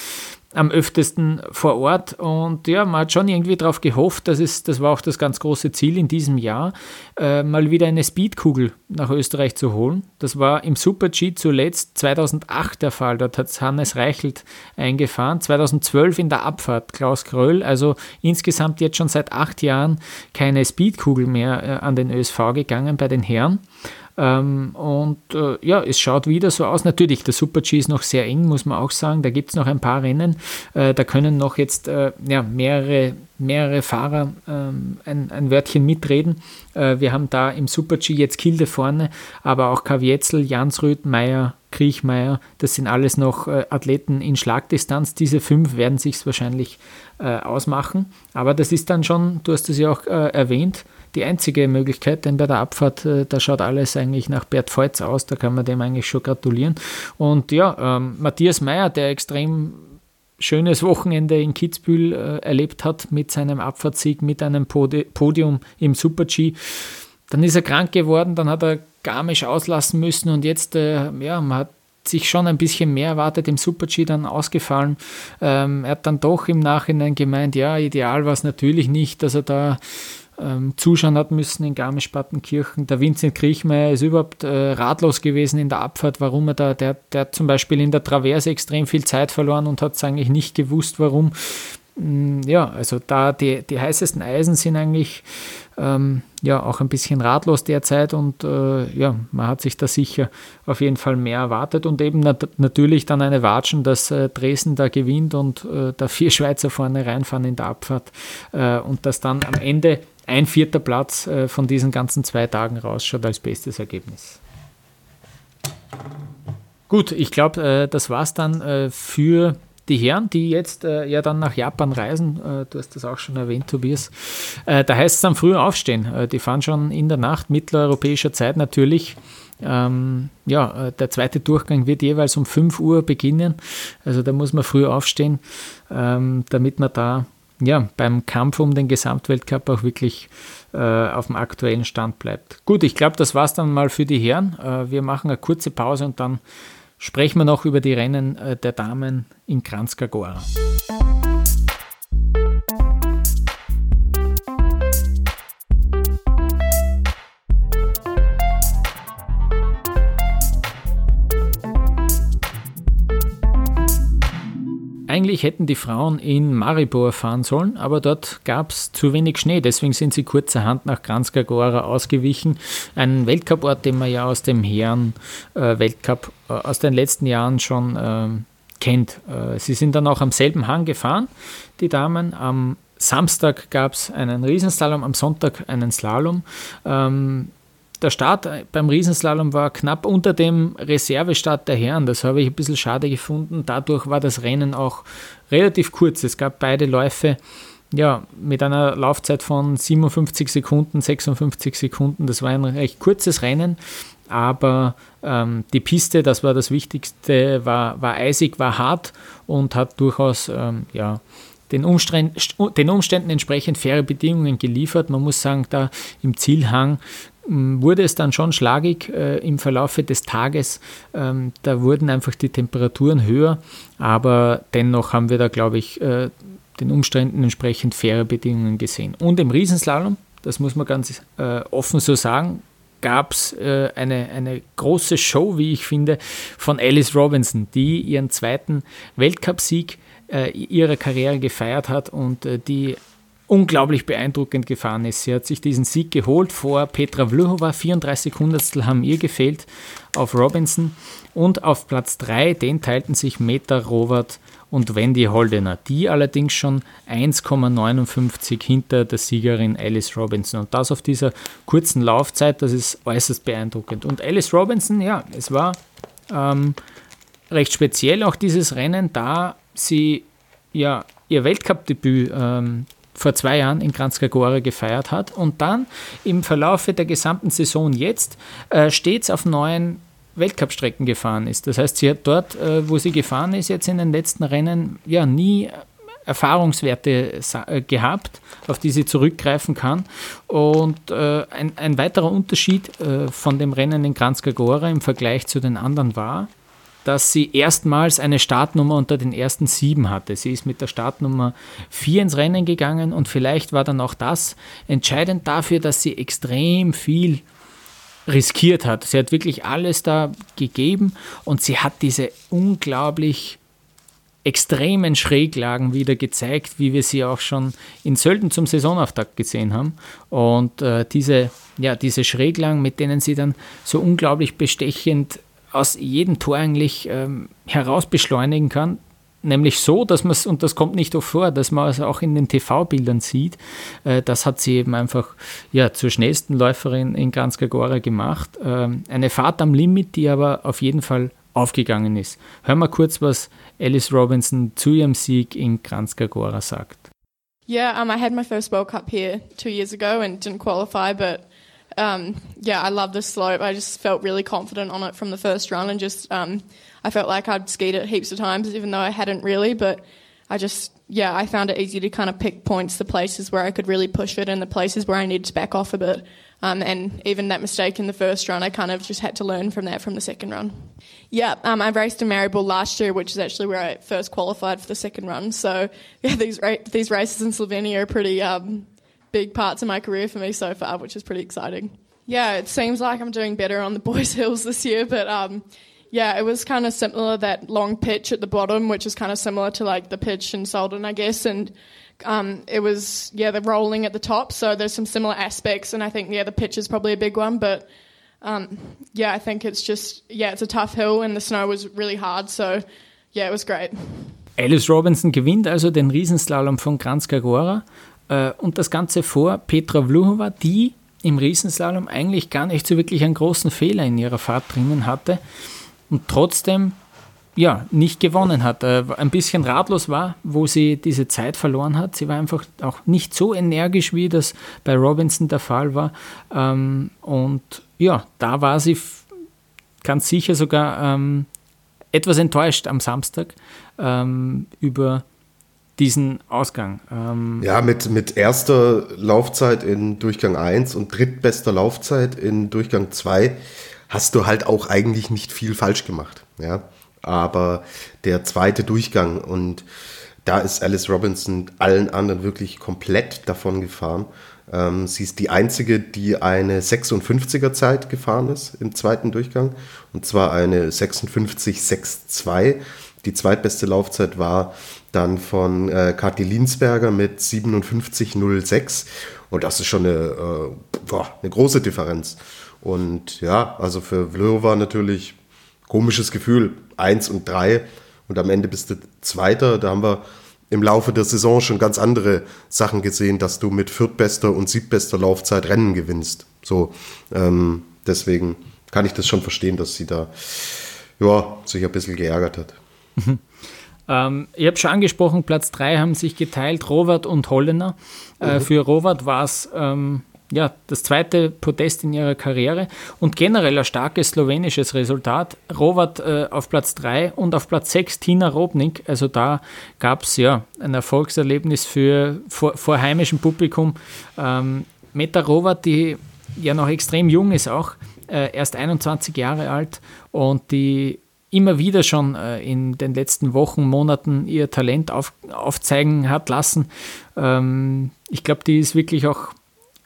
am öftesten vor Ort und ja, man hat schon irgendwie darauf gehofft, dass es, das war auch das ganz große Ziel in diesem Jahr, äh, mal wieder eine Speedkugel nach Österreich zu holen. Das war im Super-G zuletzt 2008 der Fall, dort hat Hannes Reichelt eingefahren, 2012 in der Abfahrt Klaus Kröll, also insgesamt jetzt schon seit acht Jahren keine Speedkugel mehr äh, an den ÖSV gegangen bei den Herren. Ähm, und äh, ja, es schaut wieder so aus. Natürlich, der Super-G ist noch sehr eng, muss man auch sagen. Da gibt es noch ein paar Rennen. Äh, da können noch jetzt äh, ja, mehrere, mehrere Fahrer ähm, ein, ein Wörtchen mitreden. Äh, wir haben da im Super-G jetzt Kilde vorne, aber auch Kavietzel, Jansrud, Meyer, Kriechmeier, das sind alles noch äh, Athleten in Schlagdistanz. Diese fünf werden sich wahrscheinlich äh, ausmachen. Aber das ist dann schon, du hast es ja auch erwähnt, die einzige Möglichkeit, denn bei der Abfahrt, äh, da schaut alles eigentlich nach Bert Feutz aus, da kann man dem eigentlich schon gratulieren. Und ja, ähm, Matthias Meyer, der extrem schönes Wochenende in Kitzbühel äh, erlebt hat mit seinem Abfahrtssieg, mit einem Podi Podium im Super-G. Dann ist er krank geworden, dann hat er Garmisch auslassen müssen und jetzt, äh, ja, man hat sich schon ein bisschen mehr erwartet, im Super-G dann ausgefallen. Ähm, er hat dann doch im Nachhinein gemeint, ja, ideal war es natürlich nicht, dass er da ähm, zuschauen hat müssen in Garmisch-Partenkirchen. Der Vincent Kriechmeier ist überhaupt äh, ratlos gewesen in der Abfahrt, warum er da, der, der hat zum Beispiel in der Traverse extrem viel Zeit verloren und hat es eigentlich nicht gewusst, warum. Mm, ja, also da die, die heißesten Eisen sind eigentlich ähm, ja auch ein bisschen ratlos derzeit und äh, ja, man hat sich da sicher auf jeden Fall mehr erwartet und eben nat natürlich dann eine Watschen, dass äh, Dresden da gewinnt und äh, da vier Schweizer vorne reinfahren in der Abfahrt äh, und dass dann am Ende ein vierter Platz äh, von diesen ganzen zwei Tagen rausschaut als bestes Ergebnis. Gut, ich glaube, äh, das war es dann für die Herren, die jetzt äh, ja dann nach Japan reisen, äh, du hast das auch schon erwähnt, Tobias, äh, da heißt es dann früh aufstehen. Äh, die fahren schon in der Nacht, mitteleuropäischer Zeit natürlich. Ähm, ja, äh, der zweite Durchgang wird jeweils um 5 Uhr beginnen. Also da muss man früh aufstehen, ähm, damit man da ja, beim Kampf um den Gesamtweltcup auch wirklich äh, auf dem aktuellen Stand bleibt. Gut, ich glaube, das war es dann mal für die Herren. wir machen eine kurze Pause und dann sprechen wir noch über die Rennen äh, der Damen in Kranjska Gora. Eigentlich hätten die Frauen in Maribor fahren sollen, aber dort gab es zu wenig Schnee. Deswegen sind sie kurzerhand nach Kranjska Gora ausgewichen. Ein Weltcuport, den man ja aus dem Herren-Weltcup äh, äh, aus den letzten Jahren schon äh, kennt. Äh, sie sind dann auch am selben Hang gefahren, die Damen. Am Samstag gab es einen Riesenslalom, am Sonntag einen Slalom. Ähm, der Start beim Riesenslalom war knapp unter dem Reservestart der Herren. Das habe ich ein bisschen schade gefunden. Dadurch war das Rennen auch relativ kurz. Es gab beide Läufe ja, mit einer Laufzeit von 57 Sekunden, 56 Sekunden. Das war ein recht kurzes Rennen, aber ähm, die Piste, das war das Wichtigste, war, war eisig, war hart und hat durchaus ähm, ja, den, Umständen, den Umständen entsprechend faire Bedingungen geliefert. Man muss sagen, da im Zielhang wurde es dann schon schlagig äh, im Verlauf des Tages. Ähm, da wurden einfach die Temperaturen höher, aber dennoch haben wir da, glaube ich, äh, den Umständen entsprechend faire Bedingungen gesehen. Und im Riesenslalom, das muss man ganz äh, offen so sagen, gab es äh, eine, eine große Show, wie ich finde, von Alice Robinson, die ihren zweiten Weltcupsieg äh, ihrer Karriere gefeiert hat und äh, die unglaublich beeindruckend gefahren ist. Sie hat sich diesen Sieg geholt vor Petra Vlhova, 34 Hundertstel haben ihr gefehlt auf Robinson und auf Platz 3, den teilten sich Meta Robert und Wendy Holdener, die allerdings schon 1,59 hinter der Siegerin Alice Robinson und das auf dieser kurzen Laufzeit, das ist äußerst beeindruckend. Und Alice Robinson, ja, es war ähm, recht speziell auch dieses Rennen, da sie ja ihr Weltcup-Debüt ähm, vor zwei Jahren in Kranjska Gora gefeiert hat und dann im Verlauf der gesamten Saison jetzt äh, stets auf neuen Weltcup-Strecken gefahren ist. Das heißt, sie hat dort, äh, wo sie gefahren ist, jetzt in den letzten Rennen ja nie Erfahrungswerte äh, gehabt, auf die sie zurückgreifen kann. Und äh, ein, ein, weiterer Unterschied äh, von dem Rennen in Kranjska Gora im Vergleich zu den anderen war, dass sie erstmals eine Startnummer unter den ersten sieben hatte. Sie ist mit der Startnummer vier ins Rennen gegangen und vielleicht war dann auch das entscheidend dafür, dass sie extrem viel riskiert hat. Sie hat wirklich alles da gegeben und sie hat diese unglaublich extremen Schräglagen wieder gezeigt, wie wir sie auch schon in Sölden zum Saisonauftakt gesehen haben. Und äh, diese, ja, diese Schräglagen, mit denen sie dann so unglaublich bestechend aus jedem Tor eigentlich ähm, heraus beschleunigen kann. Nämlich so, dass man es, und das kommt nicht oft vor, dass man es auch in den TV-Bildern sieht. Äh, das hat sie eben einfach ja, zur schnellsten Läuferin in Kranjska Gora gemacht. Ähm, eine Fahrt am Limit, die aber auf jeden Fall aufgegangen ist. Hören wir kurz, was Alice Robinson zu ihrem Sieg in Kranjska Gora sagt. Yeah, um, I had my first World Cup here two years ago and didn't qualify, but um, yeah, I love the slope. I just felt really confident on it from the first run, and just um, I felt like I'd skied it heaps of times, even though I hadn't really. But I just, yeah, I found it easy to kind of pick points, the places where I could really push it and the places where I needed to back off a bit. Um, and even that mistake in the first run, I kind of just had to learn from that from the second run. Yeah, um, I raced in Maribor last year, which is actually where I first qualified for the second run. So [LAUGHS] yeah, these ra- these races in Slovenia are pretty um, big parts of my career for me so far, which is pretty exciting. Yeah, it seems like I'm doing better on the boys' [LAUGHS] hills this year, but um, yeah, it was kind of similar that long pitch at the bottom, which is kind of similar to like the pitch in Solden, I guess, and um, it was yeah the rolling at the top. So there's some similar aspects, and I think yeah the pitch is probably a big one, but um, yeah, I think it's just yeah it's a tough hill, and the snow was really hard. So yeah, it was great. Alice Robinson gewinnt also den Riesenslalom von Kranjska und das Ganze vor Petra Vluhova, die im Riesenslalom eigentlich gar nicht so wirklich einen großen Fehler in ihrer Fahrt drinnen hatte und trotzdem ja, nicht gewonnen hat, äh, ein bisschen ratlos war, wo sie diese Zeit verloren hat. Sie war einfach auch nicht so energisch, wie das bei Robinson der Fall war. Ähm, und ja, da war sie ganz sicher sogar ähm, etwas enttäuscht am Samstag ähm, über diesen Ausgang. Ähm ja, mit, mit erster Laufzeit in Durchgang 1 und drittbester Laufzeit in Durchgang 2 hast du halt auch eigentlich nicht viel falsch gemacht. Ja aber der zweite Durchgang und da ist Alice Robinson allen anderen wirklich komplett davon gefahren. Ähm, sie ist die einzige, die eine 56er Zeit gefahren ist im zweiten Durchgang und zwar eine 56,62. Die zweitbeste Laufzeit war dann von äh, Kathi Linsberger mit 57,06 und das ist schon eine, äh, boah, eine große Differenz. Und ja, also für Vlhova natürlich komisches Gefühl. Eins und drei und am Ende bist du Zweiter. Da haben wir im Laufe der Saison schon ganz andere Sachen gesehen, dass du mit viertbester und siebtbester Laufzeit Rennen gewinnst. So, ähm, deswegen kann ich das schon verstehen, dass sie da ja, sich ein bisschen geärgert hat. Ähm, ich habe schon angesprochen, Platz 3 haben sich geteilt, Robert und Hollener. Äh, mhm. Für Robert war es ähm, ja, das zweite Podest in ihrer Karriere und generell ein starkes slowenisches Resultat. Robert äh, auf Platz 3 und auf Platz 6 Tina Robnik. Also da gab es ja ein Erfolgserlebnis für vor, vor heimischem Publikum. Ähm, Meta Robert, die ja noch extrem jung ist auch, äh, erst 21 Jahre alt und die immer wieder schon äh, in den letzten Wochen, Monaten ihr Talent auf, aufzeigen hat lassen. Ähm, ich glaube, die ist wirklich auch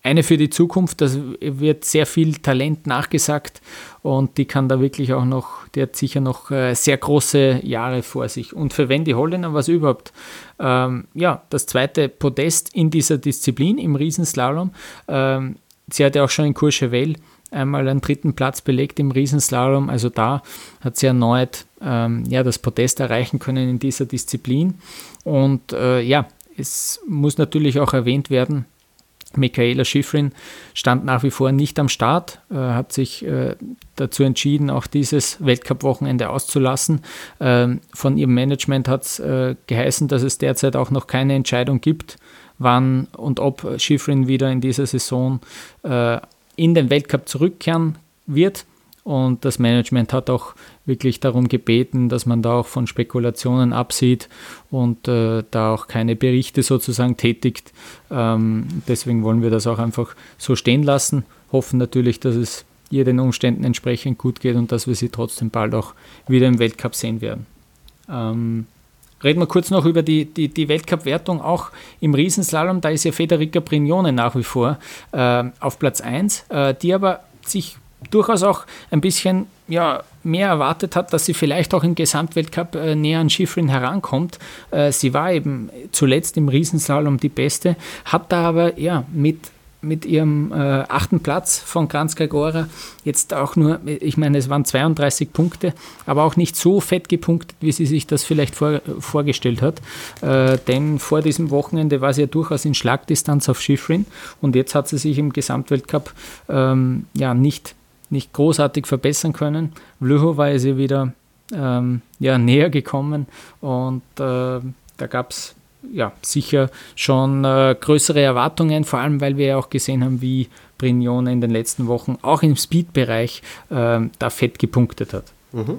eine für die Zukunft. Das wird sehr viel Talent nachgesagt und die kann da wirklich auch noch, die hat sicher noch äh, sehr große Jahre vor sich. Und für Wendy Hollener war es überhaupt ähm, ja, das zweite Podest in dieser Disziplin im Riesenslalom. Ähm, sie hatte auch schon in Courchevel einmal einen dritten Platz belegt im Riesenslalom. Also da hat sie erneut ähm, ja, das Podest erreichen können in dieser Disziplin. Und äh, ja, es muss natürlich auch erwähnt werden, Michaela Schifrin stand nach wie vor nicht am Start, äh, hat sich äh, dazu entschieden, auch dieses Weltcup-Wochenende auszulassen. Ähm, von ihrem Management hat es äh, geheißen, dass es derzeit auch noch keine Entscheidung gibt, wann und ob Schifrin wieder in dieser Saison äh, in den Weltcup zurückkehren wird. Und das Management hat auch wirklich darum gebeten, dass man da auch von Spekulationen absieht und äh, da auch keine Berichte sozusagen tätigt. Ähm, deswegen wollen wir das auch einfach so stehen lassen. Hoffen natürlich, dass es ihr den Umständen entsprechend gut geht und dass wir sie trotzdem bald auch wieder im Weltcup sehen werden. Ähm, Reden wir kurz noch über die, die, die Weltcup-Wertung, auch im Riesenslalom. Da ist ja Federica Brignone nach wie vor äh, auf Platz 1, äh, die aber sich durchaus auch ein bisschen ja, mehr erwartet hat, dass sie vielleicht auch im Gesamtweltcup äh, näher an Schifrin herankommt. Äh, sie war eben zuletzt im Riesenslalom die Beste, hat da aber ja mit mit ihrem äh, achten Platz von Kranjska Gora jetzt auch nur, ich meine, es waren 32 Punkte, aber auch nicht so fett gepunktet, wie sie sich das vielleicht vor, vorgestellt hat. Äh, denn vor diesem Wochenende war sie ja durchaus in Schlagdistanz auf Schifrin und jetzt hat sie sich im Gesamtweltcup ähm, ja nicht nicht großartig verbessern können. Vlhova ist ihr wieder ähm, ja, näher gekommen und äh, da gab es ja, sicher schon äh, größere Erwartungen, vor allem weil wir ja auch gesehen haben, wie Brignone in den letzten Wochen auch im Speed-Bereich äh, da fett gepunktet hat. Mhm.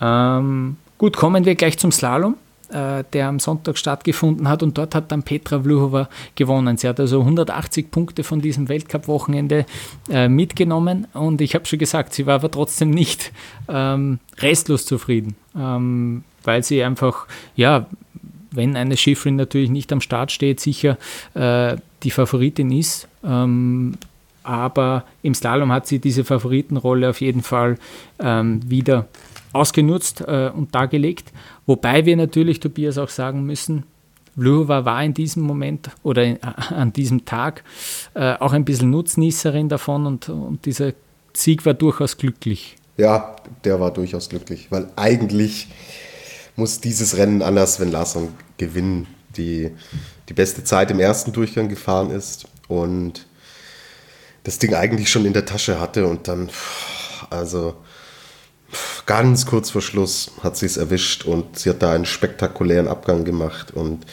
Ähm, gut, kommen wir gleich zum Slalom. äh, der am Sonntag stattgefunden hat und dort hat dann Petra Vlhova gewonnen. Sie hat also 180 Punkte von diesem Weltcup-Wochenende äh, mitgenommen und ich habe schon gesagt, sie war aber trotzdem nicht ähm, restlos zufrieden, ähm, weil sie einfach, ja, wenn eine Schifferin natürlich nicht am Start steht, sicher äh, die Favoritin ist. Ähm, aber im Slalom hat sie diese Favoritenrolle auf jeden Fall ähm, wieder ausgenutzt äh, und dargelegt. Wobei wir natürlich, Tobias, auch sagen müssen, Vlhova war in diesem Moment oder in, äh, an diesem Tag äh, auch ein bisschen Nutznießerin davon und, und dieser Sieg war durchaus glücklich. Ja, der war durchaus glücklich, weil eigentlich muss dieses Rennen anders, wenn Larsson gewinnen, die die beste Zeit im ersten Durchgang gefahren ist und das Ding eigentlich schon in der Tasche hatte und dann, also ganz kurz vor Schluss hat sie es erwischt und sie hat da einen spektakulären Abgang gemacht und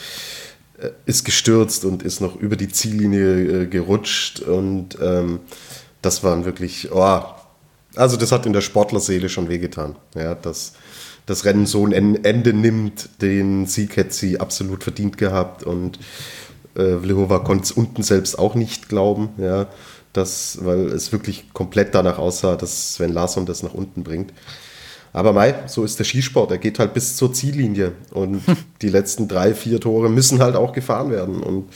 äh, ist gestürzt und ist noch über die Ziellinie äh, gerutscht und ähm, das waren wirklich, oh, also das hat in der Sportlerseele schon wehgetan, ja, dass das Rennen so ein Ende nimmt, den Sieg hätte sie absolut verdient gehabt und äh, Vlhova konnte es unten selbst auch nicht glauben, ja, dass, weil es wirklich komplett danach aussah, dass Sven Larsson das nach unten bringt. Aber Mai, so ist der Skisport. Er geht halt bis zur Ziellinie und [LAUGHS] die letzten drei, vier Tore müssen halt auch gefahren werden. Und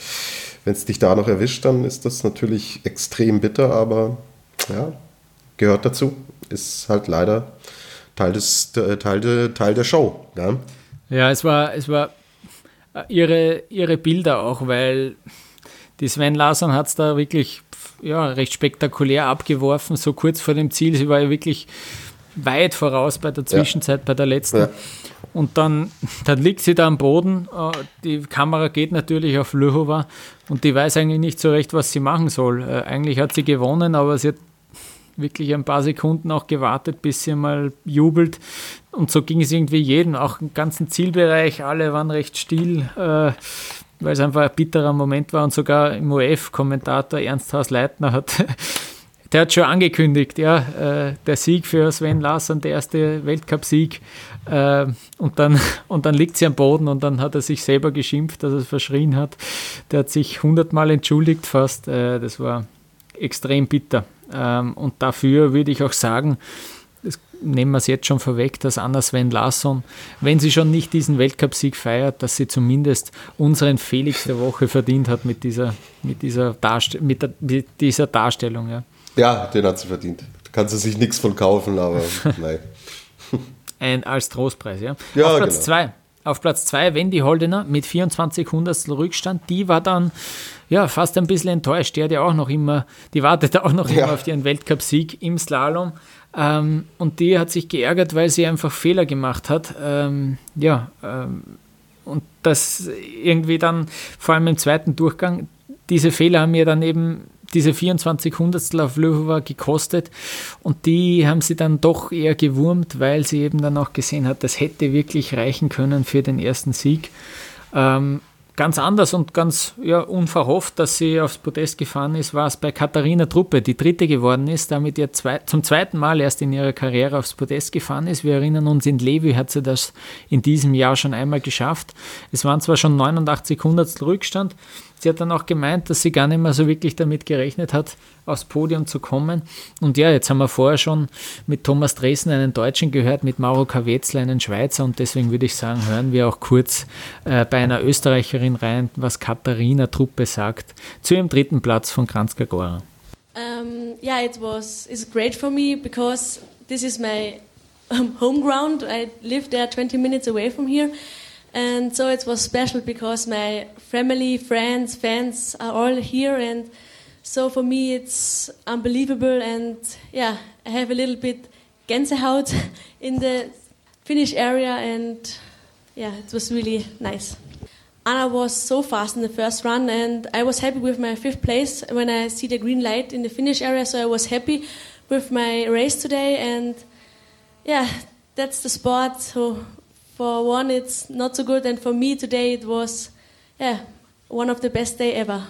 wenn es dich da noch erwischt, dann ist das natürlich extrem bitter, aber ja, gehört dazu. Ist halt leider Teil, des, Teil, der, Teil der Show. Ja, ja es, war, es war ihre, ihre Bilder auch, weil die Sven Larsson hat es da wirklich ja, recht spektakulär abgeworfen, so kurz vor dem Ziel. Sie war ja wirklich weit voraus bei der Zwischenzeit, ja. bei der letzten. Ja. Und dann, dann liegt sie da am Boden. Äh, die Kamera geht natürlich auf Löhova und die weiß eigentlich nicht so recht, was sie machen soll. Äh, eigentlich hat sie gewonnen, aber sie hat wirklich ein paar Sekunden auch gewartet, bis sie mal jubelt. Und so ging es irgendwie jedem, auch im ganzen Zielbereich. Alle waren recht still, äh, weil es einfach ein bitterer Moment war. Und sogar im OF-Kommentator Ernst Haus Leitner hat [LAUGHS] der hat schon angekündigt, ja, äh, der Sieg für Sven Larsson, der erste Weltcupsieg. Äh, und, dann, [LAUGHS] und dann liegt sie am Boden und dann hat er sich selber geschimpft, dass er es verschrien hat. Der hat sich hundertmal entschuldigt fast. Äh, das war extrem bitter. Ähm, und dafür würde ich auch sagen, das nehmen wir es jetzt schon vorweg, dass Anna Sven Larsson, wenn sie schon nicht diesen Weltcupsieg feiert, dass sie zumindest unseren Felix der Woche verdient hat mit dieser, mit dieser, Darst mit, der, mit dieser Darstellung. Ja. Ja, den hat sie verdient. Da kann sie sich nichts von kaufen, aber [LAUGHS] nein. Ein, als Trostpreis, ja. ja Auf Platz 2. Genau. Auf Platz 2 Wendy Holdener mit 24 Hundertstel Rückstand. Die war dann ja fast ein bisschen enttäuscht. Die hat ja auch noch immer, die wartet auch noch ja. immer auf ihren Weltcupsieg im Slalom. Ähm, und die hat sich geärgert, weil sie einfach Fehler gemacht hat. Ähm, ja, ähm, und das irgendwie dann, vor allem im zweiten Durchgang, diese Fehler haben mir dann eben diese 24 Hundertstel auf Löhova gekostet und die haben sie dann doch eher gewurmt, weil sie eben dann auch gesehen hat, das hätte wirklich reichen können für den ersten Sieg. Ähm, ganz anders und ganz ja, unverhofft, dass sie aufs Podest gefahren ist, war es bei Katharina Truppe, die dritte geworden ist, damit ihr zwei, zum zweiten Mal erst in ihrer Karriere aufs Podest gefahren ist. Wir erinnern uns, in Levi hat sie das in diesem Jahr schon einmal geschafft. Es waren zwar schon 89 Hundertstel Rückstand, Sie hat dann auch gemeint, dass sie gar nicht mehr so wirklich damit gerechnet hat, aufs Podium zu kommen. Und ja, jetzt haben wir vorher schon mit Thomas Dresen einen Deutschen gehört, mit Mauro Kawetzler einen Schweizer. Und deswegen würde ich sagen, hören wir auch kurz äh, bei einer Österreicherin rein, was Katharina Truppe sagt zu ihrem dritten Platz von Kranzka Gora. Um, yeah, it was it's great for me because this is my um, home ground. I live there 20 minutes away from here. And so it was special because my family, friends, fans are all here. And so for me, it's unbelievable. And yeah, I have a little bit Gänsehaut [LAUGHS] in the finish area. And yeah, it was really nice. Anna was so fast in the first run, and I was happy with my fifth place when I see the green light in the finish area. So I was happy with my race today, and yeah, that's the sport. So for one it's not so good and for me today it was yeah, one of the best day ever.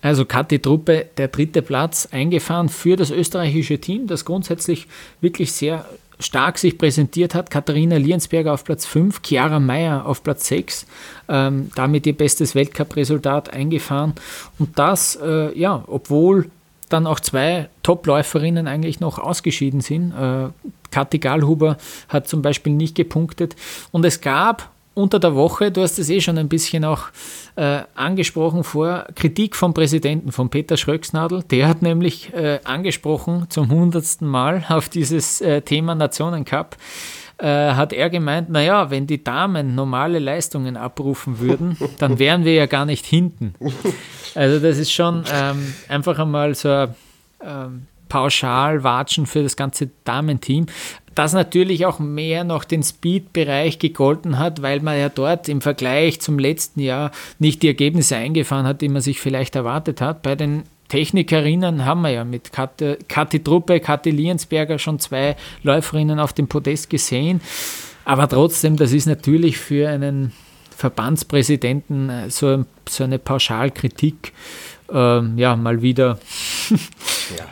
Also Kathi Truppe, der dritte Platz eingefahren für das österreichische Team, das grundsätzlich wirklich sehr stark sich präsentiert hat. Katharina Liensberger auf Platz 5, Chiara Meyer auf Platz 6, ähm, damit ihr bestes Weltcup-Resultat eingefahren. Und das, äh, ja, obwohl dann auch zwei Top-Läuferinnen eigentlich noch ausgeschieden sind. Äh, Kathi Gallhuber hat zum Beispiel nicht gepunktet. Und es gab unter der Woche, du hast es eh schon ein bisschen auch äh, angesprochen vor, Kritik vom Präsidenten, von Peter Schröcksnadel. Der hat nämlich äh, angesprochen zum hundertsten Mal auf dieses äh, Thema Nationencup. Äh, hat er gemeint, naja, wenn die Damen normale Leistungen abrufen würden, dann wären wir ja gar nicht hinten. Also das ist schon ähm, einfach einmal so ein ähm, Pauschalwatschen für das ganze Damenteam das natürlich auch mehr noch den Speed-Bereich gegolten hat, weil man ja dort im Vergleich zum letzten Jahr nicht die Ergebnisse eingefahren hat, die man sich vielleicht erwartet hat. Bei den Technikerinnen haben wir ja mit Kathi Truppe, Kathi Liensberger schon zwei Läuferinnen auf dem Podest gesehen. Aber trotzdem, das ist natürlich für einen Verbandspräsidenten äh, so, so eine Pauschalkritik ähm, ja, mal wieder [LAUGHS]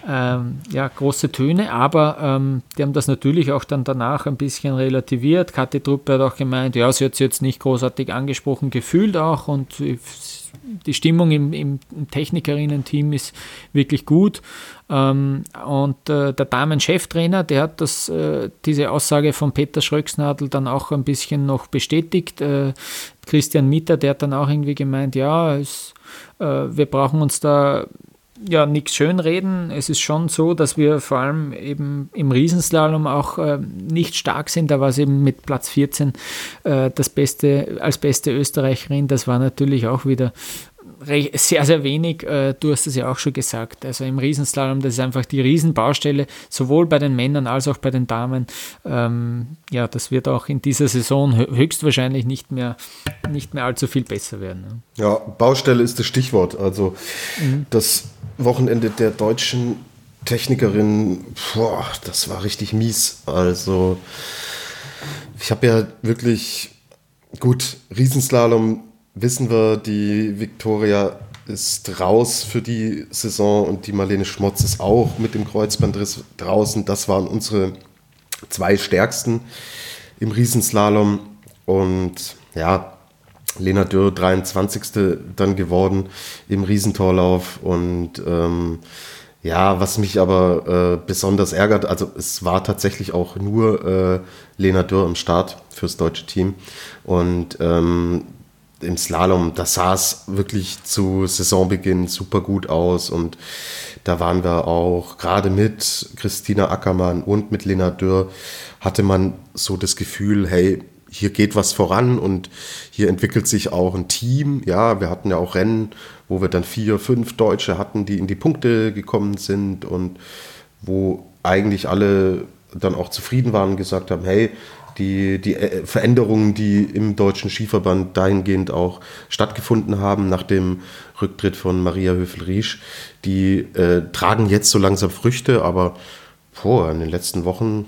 ja. ähm, ja, große Töne, aber ähm, die haben das natürlich auch dann danach ein bisschen relativiert. Kathi Truppe hat auch gemeint, ja, sie hat es jetzt nicht großartig angesprochen gefühlt auch und die Stimmung im, im Technikerinnen-Team ist wirklich gut. Ähm, und äh, der Damen-Cheftrainer, der hat das, äh, diese Aussage von Peter Schröcksnadel dann auch ein bisschen noch bestätigt. Äh, Christian Mitter, der hat dann auch irgendwie gemeint, ja, es, äh, wir brauchen uns da ja nichts schönreden. Es ist schon so, dass wir vor allem eben im Riesenslalom auch äh, nicht stark sind. Da war es eben mit Platz 14 äh, das beste, als beste Österreicherin. Das war natürlich auch wieder sehr, sehr wenig. Äh, du hast es ja auch schon gesagt. Also im Riesenslalom, das ist einfach die Riesenbaustelle, sowohl bei den Männern als auch bei den Damen. Ähm, ja, das wird auch in dieser Saison höchstwahrscheinlich nicht mehr, nicht mehr allzu viel besser werden. Ne? Ja, Baustelle ist das Stichwort. Also mhm. das Wochenende der deutschen Technikerin, boah, das war richtig mies. Also ich habe ja wirklich gut Riesenslalom wissen wir, die Viktoria ist raus für die Saison und die Marlene Schmotz ist auch mit dem Kreuzbandriss draußen. Das waren unsere zwei stärksten im Riesenslalom. Und ja, Lena Dürr 23. dann geworden im Riesentorlauf. Und ähm, ja, was mich aber äh, besonders ärgert, also es war tatsächlich auch nur äh, Lena Dürr am Start fürs deutsche Team. Und ähm, im Slalom, da sah es wirklich zu Saisonbeginn super gut aus und da waren wir auch gerade mit Christina Ackermann und mit Lena Dürr hatte man so das Gefühl, hey, hier geht was voran und hier entwickelt sich auch ein Team. Ja, wir hatten ja auch Rennen, wo wir dann vier, fünf Deutsche hatten, die in die Punkte gekommen sind und wo eigentlich alle dann auch zufrieden waren und gesagt haben, hey, die, die äh, Veränderungen, die im Deutschen Skiverband dahingehend auch stattgefunden haben, nach dem Rücktritt von Maria Höfel-Riesch, die äh, tragen jetzt so langsam Früchte, aber boah, in den letzten Wochen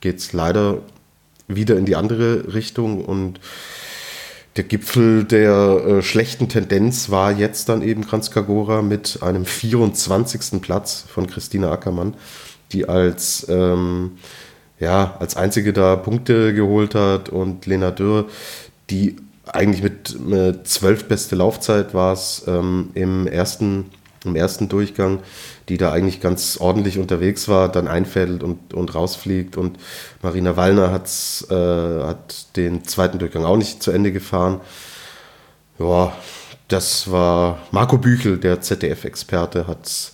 geht es leider wieder in die andere Richtung und der Gipfel der äh, schlechten Tendenz war jetzt dann eben Kranzkagora mit einem 24. Platz von Christina Ackermann, die als ähm, ja, als einzige da Punkte geholt hat und Lena Dürr, die eigentlich mit, mit zwölf beste Laufzeit war es ähm, im, ersten, im ersten Durchgang, die da eigentlich ganz ordentlich unterwegs war, dann einfädelt und, und rausfliegt. Und Marina Wallner hat's, äh, hat den zweiten Durchgang auch nicht zu Ende gefahren. Ja, das war Marco Büchel, der ZDF-Experte, hat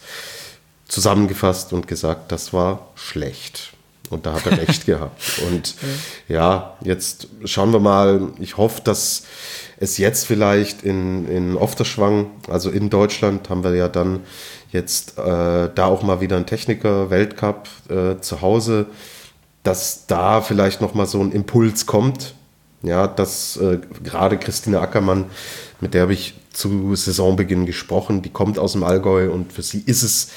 zusammengefasst und gesagt, das war schlecht. Und da hat er [LAUGHS] recht gehabt. Und ja, jetzt schauen wir mal. Ich hoffe, dass es jetzt vielleicht in, in Ofterschwang, also in Deutschland, haben wir ja dann jetzt äh, da auch mal wieder einen Techniker-Weltcup äh, zu Hause, dass da vielleicht nochmal so ein Impuls kommt. Ja, dass äh, gerade Christine Ackermann, mit der habe ich zu Saisonbeginn gesprochen, die kommt aus dem Allgäu und für sie ist es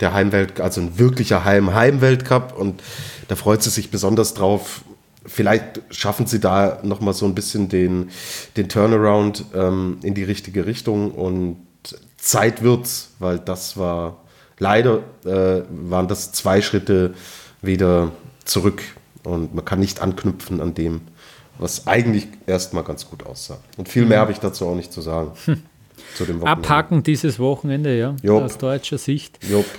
der Heimwelt, also ein wirklicher Heim-Heim-Weltcup und da freut sie sich besonders drauf. Vielleicht schaffen sie da nochmal so ein bisschen den, den Turnaround ähm, in die richtige Richtung und Zeit wird's, weil das war leider äh, waren das zwei Schritte wieder zurück und man kann nicht anknüpfen an dem, was eigentlich erstmal ganz gut aussah. Und viel mehr habe ich dazu auch nicht zu sagen. Hm. Zu dem Abhaken dieses Wochenende, ja, Jop. aus deutscher Sicht.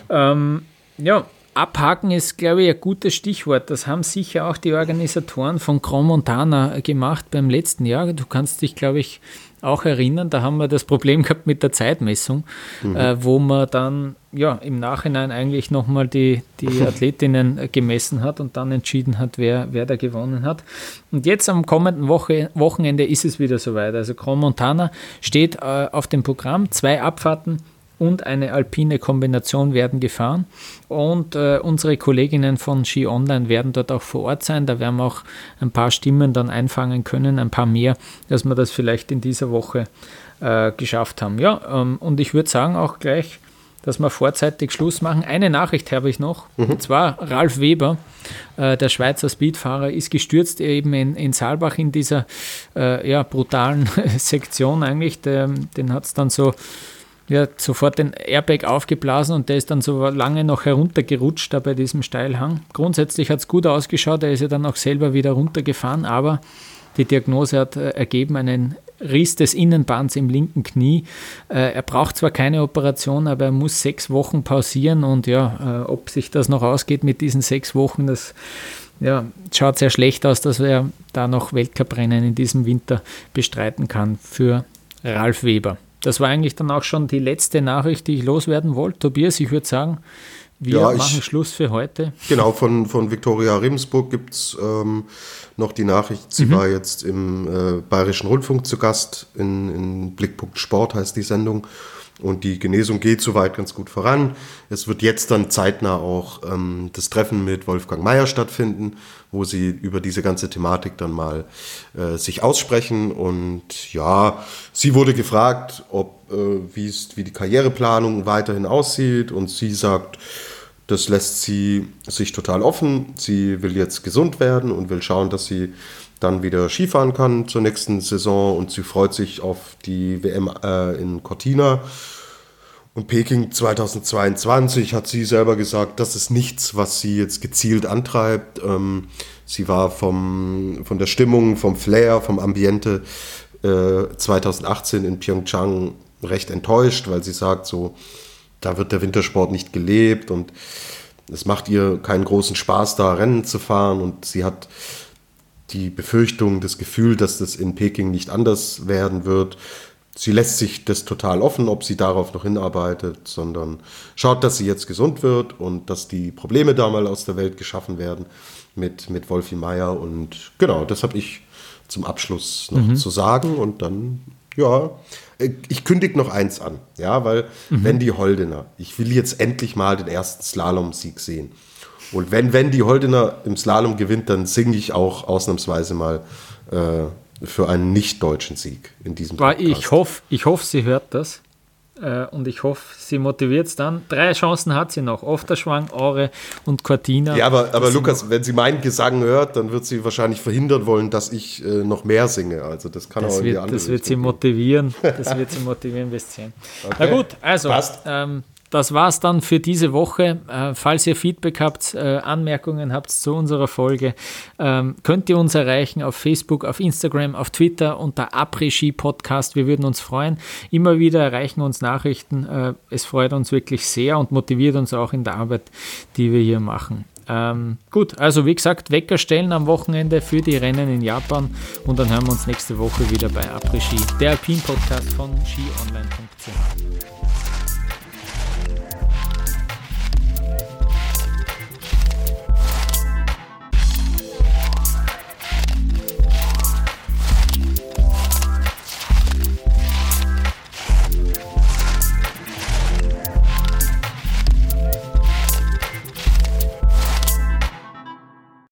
Ähm, ja, Abhaken ist, glaube ich, ein gutes Stichwort. Das haben sicher auch die Organisatoren von Chrome Montana gemacht beim letzten Jahr. Du kannst dich, glaube ich, auch erinnern, da haben wir das Problem gehabt mit der Zeitmessung, mhm. äh, wo man dann ja im Nachhinein eigentlich nochmal die, die [LAUGHS] Athletinnen gemessen hat und dann entschieden hat, wer, wer da gewonnen hat. Und jetzt am kommenden Woche, Wochenende ist es wieder soweit. Also Chrome Montana steht äh, auf dem Programm, zwei Abfahrten und eine alpine Kombination werden gefahren. Und äh, unsere Kolleginnen von Ski Online werden dort auch vor Ort sein. Da werden wir auch ein paar Stimmen dann einfangen können, ein paar mehr, dass wir das vielleicht in dieser Woche äh, geschafft haben. Ja, ähm, und ich würde sagen auch gleich, dass wir vorzeitig Schluss machen. Eine Nachricht habe ich noch, mhm. und zwar Ralf Weber, äh, der Schweizer Speedfahrer, ist gestürzt eben in, in Saalbach in dieser äh, ja, brutalen [LAUGHS] Sektion eigentlich. Der, den hat es dann so ja, sofort den Airbag aufgeblasen und der ist dann so lange noch heruntergerutscht da bei diesem Steilhang. Grundsätzlich hat es gut ausgeschaut, er ist ja dann auch selber wieder runtergefahren, aber die Diagnose hat äh, ergeben einen Riss des Innenbands im linken Knie. Äh, er braucht zwar keine Operation, aber er muss sechs Wochen pausieren und ja, äh, ob sich das noch ausgeht mit diesen sechs Wochen, das ja, schaut sehr schlecht aus, dass er da noch Weltcuprennen in diesem Winter bestreiten kann für Ralf Weber. Das war eigentlich dann auch schon die letzte Nachricht, die ich loswerden wollte. Tobias, ich würde sagen, wir ja, machen Schluss für heute. Genau, von, von Viktoria Rimsburg gibt es ähm, noch die Nachricht. Sie mhm. war jetzt im äh, Bayerischen Rundfunk zu Gast. In, in Blickpunkt Sport heißt die Sendung. Und die Genesung geht soweit ganz gut voran. Es wird jetzt dann zeitnah auch ähm, das Treffen mit Wolfgang Mayer stattfinden, wo sie über diese ganze Thematik dann mal äh, sich aussprechen. Und ja, sie wurde gefragt, ob äh, wie die Karriereplanung weiterhin aussieht. Und sie sagt, das lässt sie sich total offen. Sie will jetzt gesund werden und will schauen, dass sie dann wieder Skifahren kann zur nächsten Saison und sie freut sich auf die WM äh, in Cortina. Und Peking 2022 hat sie selber gesagt, das ist nichts, was sie jetzt gezielt antreibt. Ähm, sie war vom, von der Stimmung, vom Flair, vom Ambiente äh, 2018 in Pyeongchang recht enttäuscht, weil sie sagt, so, da wird der Wintersport nicht gelebt und es macht ihr keinen großen Spaß, da Rennen zu fahren. Und sie hat die Befürchtung, das Gefühl, dass das in Peking nicht anders werden wird. Sie lässt sich das total offen, ob sie darauf noch hinarbeitet, sondern schaut, dass sie jetzt gesund wird und dass die Probleme da mal aus der Welt geschaffen werden mit, mit Wolfi Meier. Und genau, das habe ich zum Abschluss noch mhm. zu sagen. Und dann, ja, ich kündige noch eins an, ja, weil mhm. wenn die Holdener, ich will jetzt endlich mal den ersten Slalom-Sieg sehen. Und wenn, die Holdener im Slalom gewinnt, dann singe ich auch ausnahmsweise mal äh, für einen nicht-deutschen Sieg in diesem Podcast. Ich hoffe, ich hoff, sie hört das. Äh, und ich hoffe, sie motiviert es dann. Drei Chancen hat sie noch: Ofterschwang, Aure und Cortina. Ja, aber, aber Lukas, wenn sie meinen Gesang hört, dann wird sie wahrscheinlich verhindern wollen, dass ich äh, noch mehr singe. Also, das kann das auch wird, Das wird sie motivieren. Das wird sie [LAUGHS] motivieren bis 10. Okay. Na gut, also. Ähm, das war es dann für diese Woche. Äh, falls ihr Feedback habt, äh, Anmerkungen habt zu unserer Folge, ähm, könnt ihr uns erreichen auf Facebook, auf Instagram, auf Twitter unter Après-Ski Podcast. Wir würden uns freuen. Immer wieder erreichen uns Nachrichten. Äh, es freut uns wirklich sehr und motiviert uns auch in der Arbeit, die wir hier machen. Ähm, gut, also wie gesagt, Wecker stellen am Wochenende für die Rennen in Japan und dann hören wir uns nächste Woche wieder bei Après Ski, der Alpin Podcast von skionline.ch.